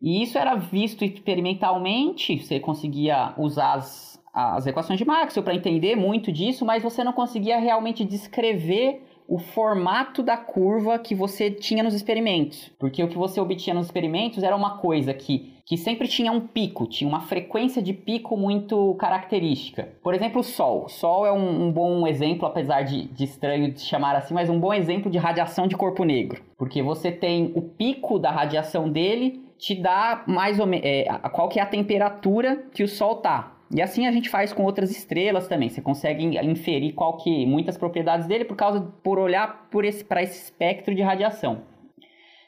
E isso era visto experimentalmente, você conseguia usar as, as equações de Maxwell para entender muito disso, mas você não conseguia realmente descrever o formato da curva que você tinha nos experimentos. Porque o que você obtinha nos experimentos era uma coisa que, que sempre tinha um pico, tinha uma frequência de pico muito característica. Por exemplo, o Sol. O Sol é um, um bom exemplo, apesar de, de estranho de chamar assim, mas um bom exemplo de radiação de corpo negro. Porque você tem o pico da radiação dele te dá mais ou menos é, qual que é a temperatura que o Sol tá. E assim a gente faz com outras estrelas também. Você consegue inferir qual que muitas propriedades dele por causa por olhar por esse para esse espectro de radiação.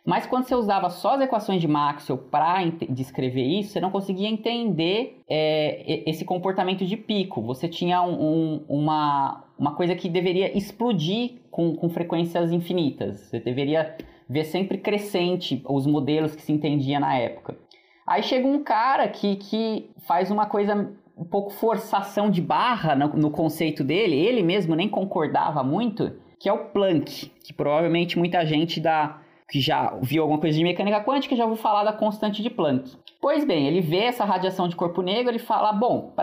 Mas quando você usava só as equações de Maxwell para descrever isso, você não conseguia entender é, esse comportamento de pico. Você tinha um, um, uma, uma coisa que deveria explodir com, com frequências infinitas. Você deveria ver sempre crescente os modelos que se entendia na época. Aí chega um cara que, que faz uma coisa um pouco forçação de barra no, no, conceito dele, ele mesmo nem concordava muito, que é o Planck, que provavelmente muita gente da que já viu alguma coisa de mecânica quântica já ouviu falar da constante de Planck. Pois bem, ele vê essa radiação de corpo negro, ele fala, bom,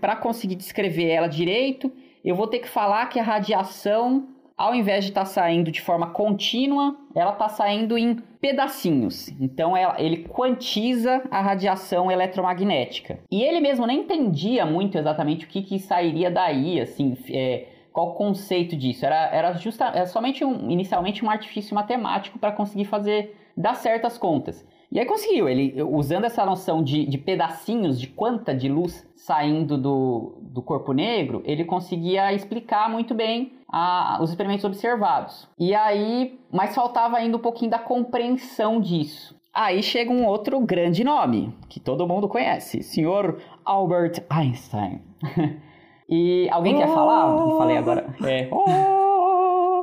para conseguir descrever ela direito, eu vou ter que falar que a radiação ao invés de estar tá saindo de forma contínua, ela está saindo em pedacinhos. Então ela, ele quantiza a radiação eletromagnética. E ele mesmo nem entendia muito exatamente o que, que sairia daí, assim, é, qual o conceito disso. Era, era, justa, era somente um, inicialmente um artifício matemático para conseguir fazer dar certas contas. E aí conseguiu, ele usando essa noção de, de pedacinhos, de quanta de luz saindo do, do corpo negro, ele conseguia explicar muito bem a, os experimentos observados. E aí, mas faltava ainda um pouquinho da compreensão disso. Aí chega um outro grande nome, que todo mundo conhece, senhor Albert Einstein. e alguém oh! quer falar? Eu falei agora. É. Oh!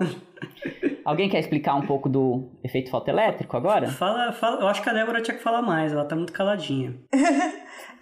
Alguém quer explicar um pouco do efeito fotoelétrico agora? Fala, fala. Eu acho que a Débora tinha que falar mais, ela tá muito caladinha.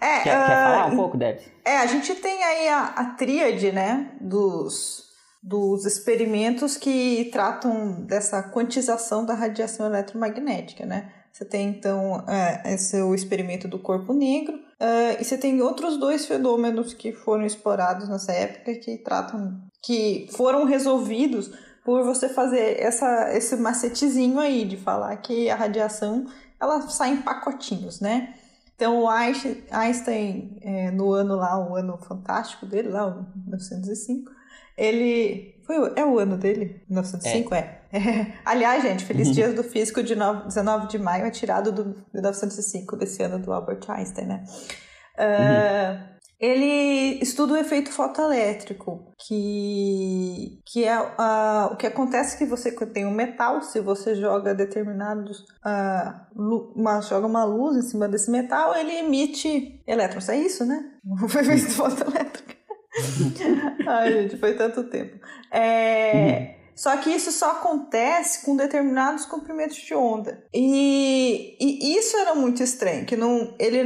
é, quer, uh, quer, falar um pouco, Débora? É, a gente tem aí a, a tríade, né, dos, dos experimentos que tratam dessa quantização da radiação eletromagnética, né? Você tem então é, esse é o experimento do corpo negro, uh, e você tem outros dois fenômenos que foram explorados nessa época que tratam, que foram resolvidos por você fazer essa, esse macetezinho aí de falar que a radiação ela sai em pacotinhos, né? Então o Einstein, é, no ano lá, o ano fantástico dele, lá, o 1905, ele. Foi, é o ano dele? 1905? É. é. Aliás, gente, Feliz uhum. Dia do Físico de 19 de maio é tirado do 1905, desse ano do Albert Einstein, né? Uh, uhum ele estuda o efeito fotoelétrico, que, que é uh, o que acontece que você tem um metal, se você joga determinados. Uh, uma, joga uma luz em cima desse metal, ele emite elétrons. É isso, né? O efeito fotoelétrico. Ai, gente, foi tanto tempo. É. Uhum. Só que isso só acontece com determinados comprimentos de onda. E, e isso era muito estranho, que não, ele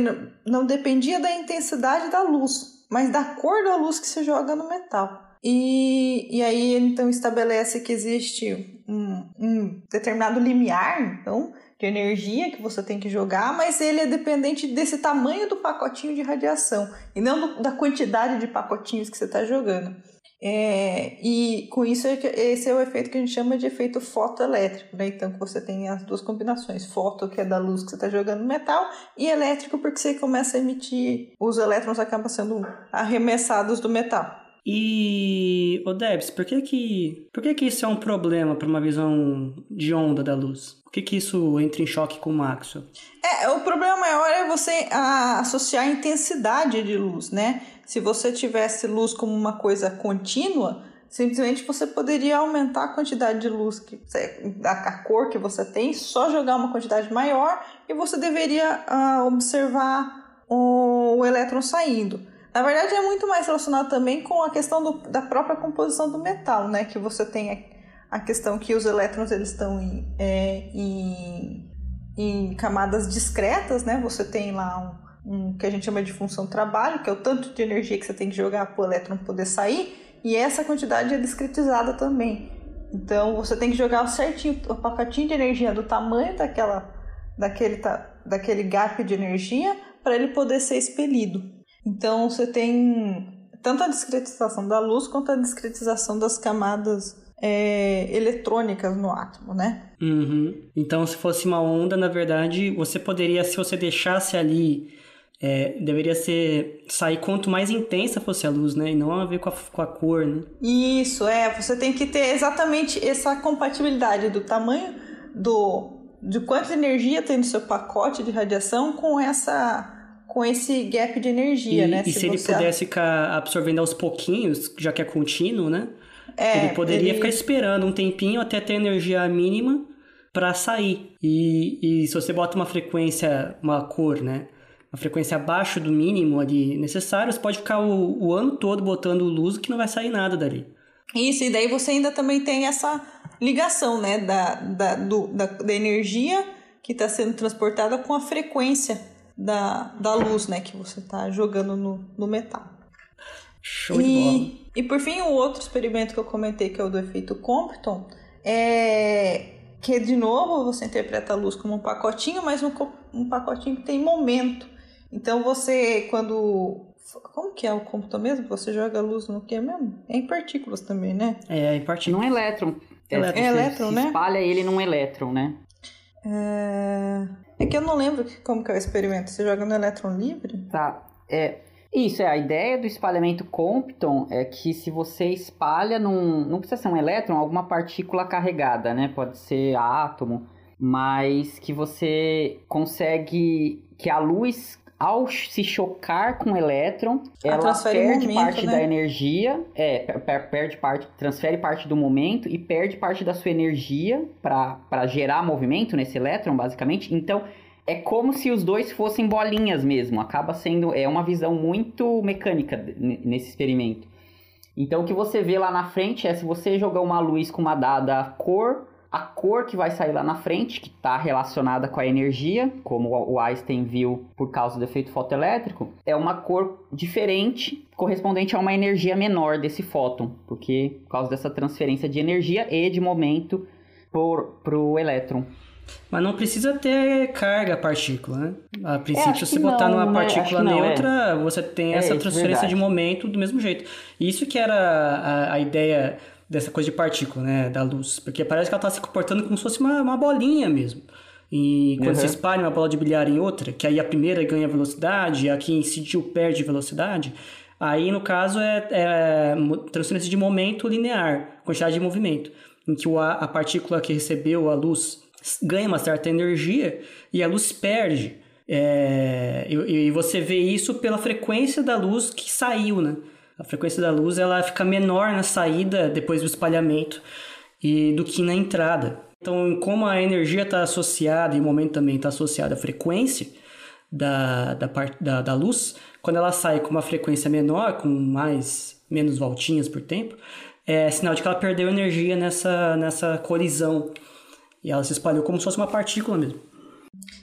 não dependia da intensidade da luz, mas da cor da luz que se joga no metal. E, e aí ele então estabelece que existe um, um determinado limiar, então, de energia que você tem que jogar, mas ele é dependente desse tamanho do pacotinho de radiação e não da quantidade de pacotinhos que você está jogando. É, e com isso, é esse é o efeito que a gente chama de efeito fotoelétrico, né? Então, você tem as duas combinações: foto, que é da luz que você está jogando no metal, e elétrico, porque você começa a emitir, os elétrons acabam sendo arremessados do metal. E, o Debs, por que que, por que que isso é um problema para uma visão de onda da luz? Por que que isso entra em choque com o Maxwell? É, o problema maior é você a, associar a intensidade de luz, né? Se você tivesse luz como uma coisa contínua, simplesmente você poderia aumentar a quantidade de luz, que a, cor que você tem, só jogar uma quantidade maior e você deveria uh, observar o, o elétron saindo. Na verdade, é muito mais relacionado também com a questão do, da própria composição do metal, né? Que você tem a questão que os elétrons eles estão em, é, em, em, camadas discretas, né? Você tem lá um, um, que a gente chama de função trabalho, que é o tanto de energia que você tem que jogar para o elétron poder sair, e essa quantidade é discretizada também. Então você tem que jogar certinho o pacotinho de energia do tamanho daquela, daquele, daquele gap de energia para ele poder ser expelido. Então você tem tanto a discretização da luz quanto a discretização das camadas é, eletrônicas no átomo, né? Uhum. Então, se fosse uma onda, na verdade, você poderia, se você deixasse ali, é, deveria ser sair quanto mais intensa fosse a luz, né? E não a ver com a, com a cor, né? Isso, é. Você tem que ter exatamente essa compatibilidade do tamanho do de quanta energia tem no seu pacote de radiação com essa com esse gap de energia, e, né? E se, se ele pudesse ficar absorvendo aos pouquinhos, já que é contínuo, né? É, ele poderia ele... ficar esperando um tempinho até ter energia mínima para sair. E, e se você bota uma frequência, uma cor, né? Uma frequência abaixo do mínimo ali necessário, você pode ficar o, o ano todo botando luz que não vai sair nada dali. Isso, e daí você ainda também tem essa ligação, né? Da, da, do, da, da energia que está sendo transportada com a frequência da, da luz, né, que você está jogando no, no metal. Show e, de bola. E por fim, o outro experimento que eu comentei, que é o do efeito Compton, é que de novo você interpreta a luz como um pacotinho, mas um, um pacotinho que tem momento. Então você, quando como que é o Compton mesmo? Você joga a luz no que mesmo? É em partículas também, né? É, é em partículas. Num elétron. É, elétron, é elétron, né? espalha ele num elétron, né? É... é que eu não lembro como que é o experimento. Você joga no elétron livre? Tá. É, isso, é a ideia do espalhamento Compton é que se você espalha num. Não precisa ser um elétron, alguma partícula carregada, né? Pode ser átomo, mas que você consegue. que a luz ao se chocar com o elétron, ela perde momento, parte né? da energia, é, perde parte, transfere parte do momento e perde parte da sua energia para gerar movimento nesse elétron, basicamente. Então, é como se os dois fossem bolinhas mesmo. Acaba sendo é uma visão muito mecânica nesse experimento. Então, o que você vê lá na frente é se você jogar uma luz com uma dada cor, a cor que vai sair lá na frente, que está relacionada com a energia, como o Einstein viu por causa do efeito fotoelétrico, é uma cor diferente, correspondente a uma energia menor desse fóton, porque por causa dessa transferência de energia e de momento para o elétron. Mas não precisa ter carga partícula, né? A princípio, se botar não, numa né? partícula não, neutra, é. você tem essa é, transferência de momento do mesmo jeito. Isso que era a, a ideia dessa coisa de partícula, né, da luz, porque parece que ela está se comportando como se fosse uma, uma bolinha mesmo. E quando uhum. você espalha uma bola de bilhar em outra, que aí a primeira ganha velocidade, a que incidiu perde velocidade, aí no caso é, é transferência de momento linear, quantidade de movimento, em que a, a partícula que recebeu a luz ganha uma certa energia e a luz perde. É, e, e você vê isso pela frequência da luz que saiu, né? A frequência da luz ela fica menor na saída depois do espalhamento e do que na entrada. Então, como a energia está associada e o momento também está associado à frequência da, da, da, da luz, quando ela sai com uma frequência menor, com mais menos voltinhas por tempo, é sinal de que ela perdeu energia nessa, nessa colisão. E ela se espalhou como se fosse uma partícula mesmo.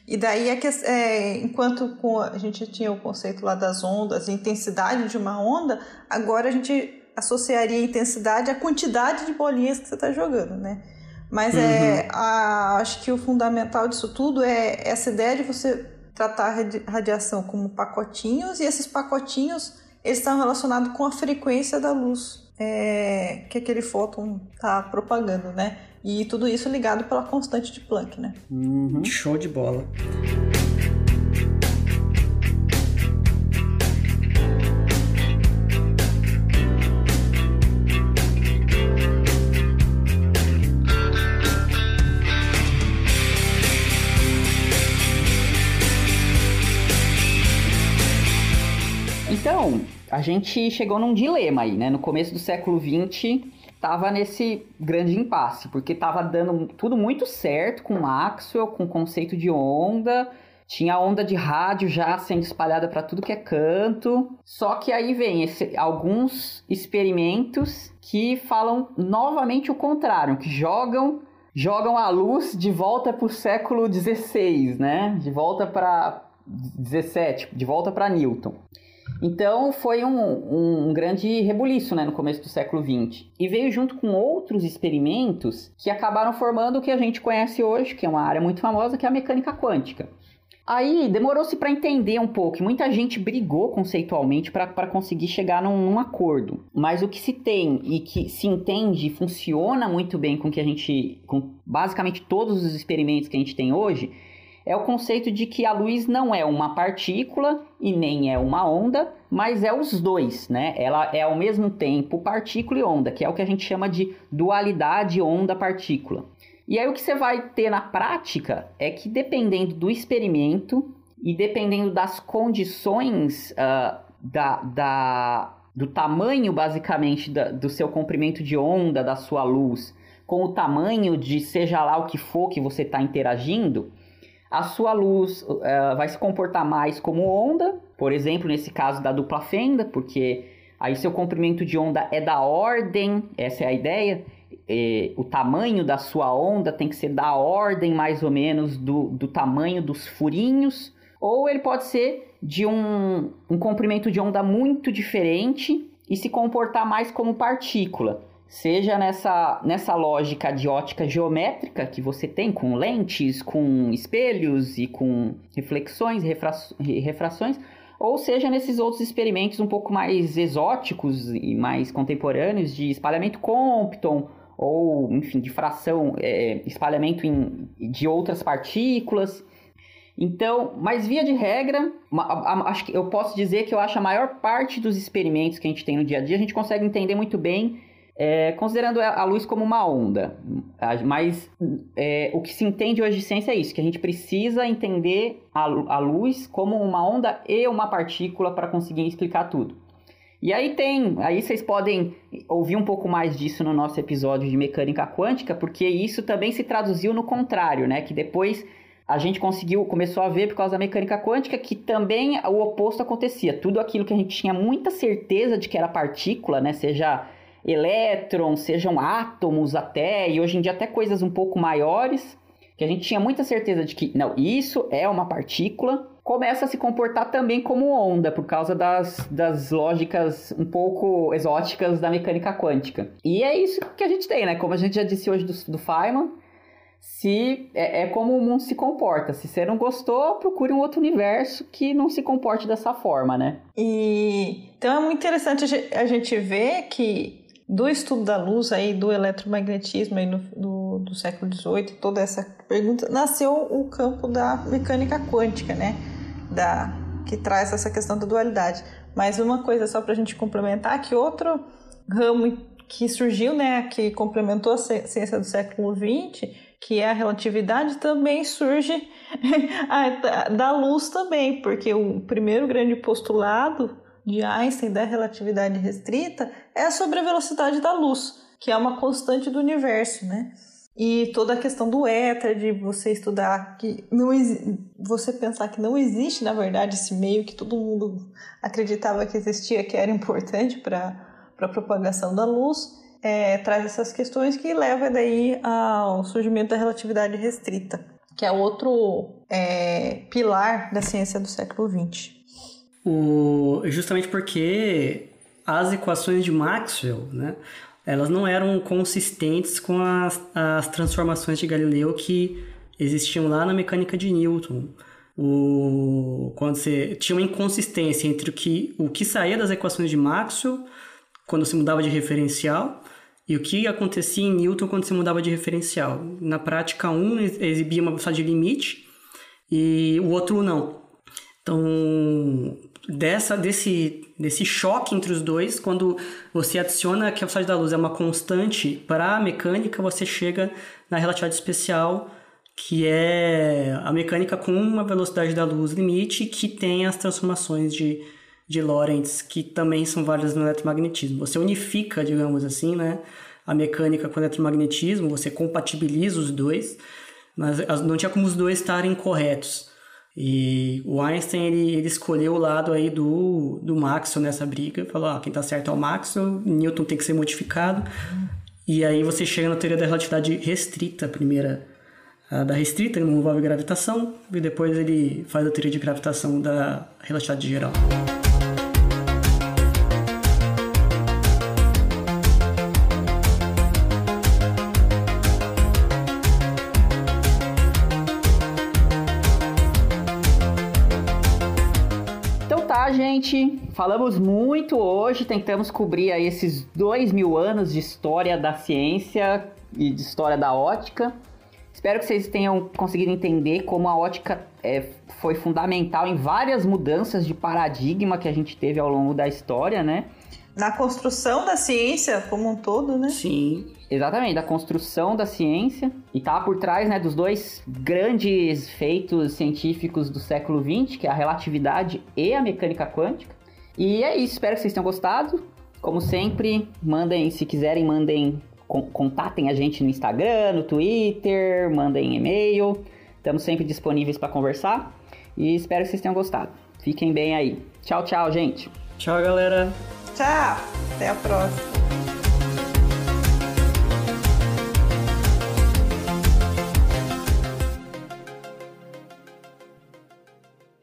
E daí é que é, enquanto a gente tinha o conceito lá das ondas, a intensidade de uma onda, agora a gente associaria a intensidade à quantidade de bolinhas que você está jogando, né? Mas é, uhum. é, a, acho que o fundamental disso tudo é essa ideia de você tratar a radiação como pacotinhos e esses pacotinhos eles estão relacionados com a frequência da luz é, que aquele fóton está propagando, né? E tudo isso ligado pela constante de Planck, né? Uhum. Show de bola. Então, a gente chegou num dilema aí, né? No começo do século XX, tava nesse grande impasse, porque tava dando tudo muito certo com Maxwell, com o conceito de onda, tinha onda de rádio já sendo espalhada para tudo que é canto. Só que aí vem esse, alguns experimentos que falam novamente o contrário, que jogam jogam a luz de volta para o século XVI, né? De volta para 17, de volta para Newton. Então foi um, um grande rebuliço né, no começo do século XX. E veio junto com outros experimentos que acabaram formando o que a gente conhece hoje, que é uma área muito famosa, que é a mecânica quântica. Aí demorou-se para entender um pouco, muita gente brigou conceitualmente para conseguir chegar num, num, acordo. Mas o que se tem e que se entende funciona muito bem com que a gente, com basicamente todos os experimentos que a gente tem hoje, é o conceito de que a luz não é uma partícula e nem é uma onda, mas é os dois, né? Ela é ao mesmo tempo partícula e onda, que é o que a gente chama de dualidade onda-partícula. E aí o que você vai ter na prática é que dependendo do experimento e dependendo das condições uh, da, da, do tamanho, basicamente, da, do seu comprimento de onda da sua luz, com o tamanho de seja lá o que for que você está interagindo, a sua luz uh, vai se comportar mais como onda, por exemplo, nesse caso da dupla fenda, porque aí seu comprimento de onda é da ordem, essa é a ideia. E, o tamanho da sua onda tem que ser da ordem mais ou menos do, do tamanho dos furinhos, ou ele pode ser de um, um comprimento de onda muito diferente e se comportar mais como partícula seja nessa, nessa lógica de ótica geométrica que você tem com lentes, com espelhos e com reflexões e refrações, ou seja nesses outros experimentos um pouco mais exóticos e mais contemporâneos de espalhamento Compton ou, enfim, de fração, é, espalhamento em, de outras partículas. Então, mas via de regra, acho que eu posso dizer que eu acho a maior parte dos experimentos que a gente tem no dia a dia, a gente consegue entender muito bem é, considerando a luz como uma onda. Mas é, o que se entende hoje de ciência é isso, que a gente precisa entender a, a luz como uma onda e uma partícula para conseguir explicar tudo. E aí tem, aí vocês podem ouvir um pouco mais disso no nosso episódio de mecânica quântica, porque isso também se traduziu no contrário, né? Que depois a gente conseguiu, começou a ver por causa da mecânica quântica que também o oposto acontecia. Tudo aquilo que a gente tinha muita certeza de que era partícula, né? Seja elétrons, sejam átomos até, e hoje em dia até coisas um pouco maiores, que a gente tinha muita certeza de que, não, isso é uma partícula, começa a se comportar também como onda, por causa das, das lógicas um pouco exóticas da mecânica quântica. E é isso que a gente tem, né? Como a gente já disse hoje do, do Feynman, se é, é, como o mundo se comporta. Se você não gostou, procure um outro universo que não se comporte dessa forma, né? E então é muito interessante a gente ver que do estudo da luz aí, do eletromagnetismo aí no, do, do século XVIII, toda essa pergunta, nasceu o campo da mecânica quântica, né? Da, que traz essa questão da dualidade. Mas uma coisa só para a gente complementar, que outro ramo que surgiu, né, que complementou a ciência do século XX, que é a relatividade, também surge da luz também, porque o primeiro grande postulado de Einstein da relatividade restrita é sobre a velocidade da luz, que é uma constante do universo, né? E toda a questão do éter, de você estudar que não você pensar que não existe, na verdade, esse meio que todo mundo acreditava que existia, que era importante para a propagação da luz, é, traz essas questões que leva daí ao surgimento da relatividade restrita, que é outro é, pilar da ciência do século XX. O, justamente porque as equações de Maxwell, né, elas não eram consistentes com as, as transformações de Galileu que existiam lá na mecânica de Newton. O, quando você tinha uma inconsistência entre o que, o que saía das equações de Maxwell quando se mudava de referencial e o que acontecia em Newton quando se mudava de referencial. Na prática, um exibia uma velocidade de limite e o outro não. Então, dessa desse desse choque entre os dois, quando você adiciona que a velocidade da luz é uma constante para a mecânica, você chega na relatividade especial, que é a mecânica com uma velocidade da luz limite que tem as transformações de de Lorentz, que também são válidas no eletromagnetismo. Você unifica, digamos assim, né, a mecânica com o eletromagnetismo, você compatibiliza os dois, mas não tinha como os dois estarem corretos. E o Einstein, ele, ele escolheu o lado aí do, do Maxwell nessa briga. Falou, ó, quem tá certo é o Maxwell, Newton tem que ser modificado. E aí você chega na teoria da relatividade restrita, a primeira a da restrita, que não envolve gravitação, e depois ele faz a teoria de gravitação da relatividade geral. Gente, falamos muito hoje, tentamos cobrir aí esses dois mil anos de história da ciência e de história da ótica. Espero que vocês tenham conseguido entender como a ótica é, foi fundamental em várias mudanças de paradigma que a gente teve ao longo da história, né? Na construção da ciência como um todo, né? Sim, exatamente, da construção da ciência. E tá por trás né, dos dois grandes feitos científicos do século XX, que é a relatividade e a mecânica quântica. E é isso, espero que vocês tenham gostado. Como sempre, mandem, se quiserem, mandem, contatem a gente no Instagram, no Twitter, mandem e-mail. Estamos sempre disponíveis para conversar. E espero que vocês tenham gostado. Fiquem bem aí. Tchau, tchau, gente. Tchau, galera. Tchau, até a próxima.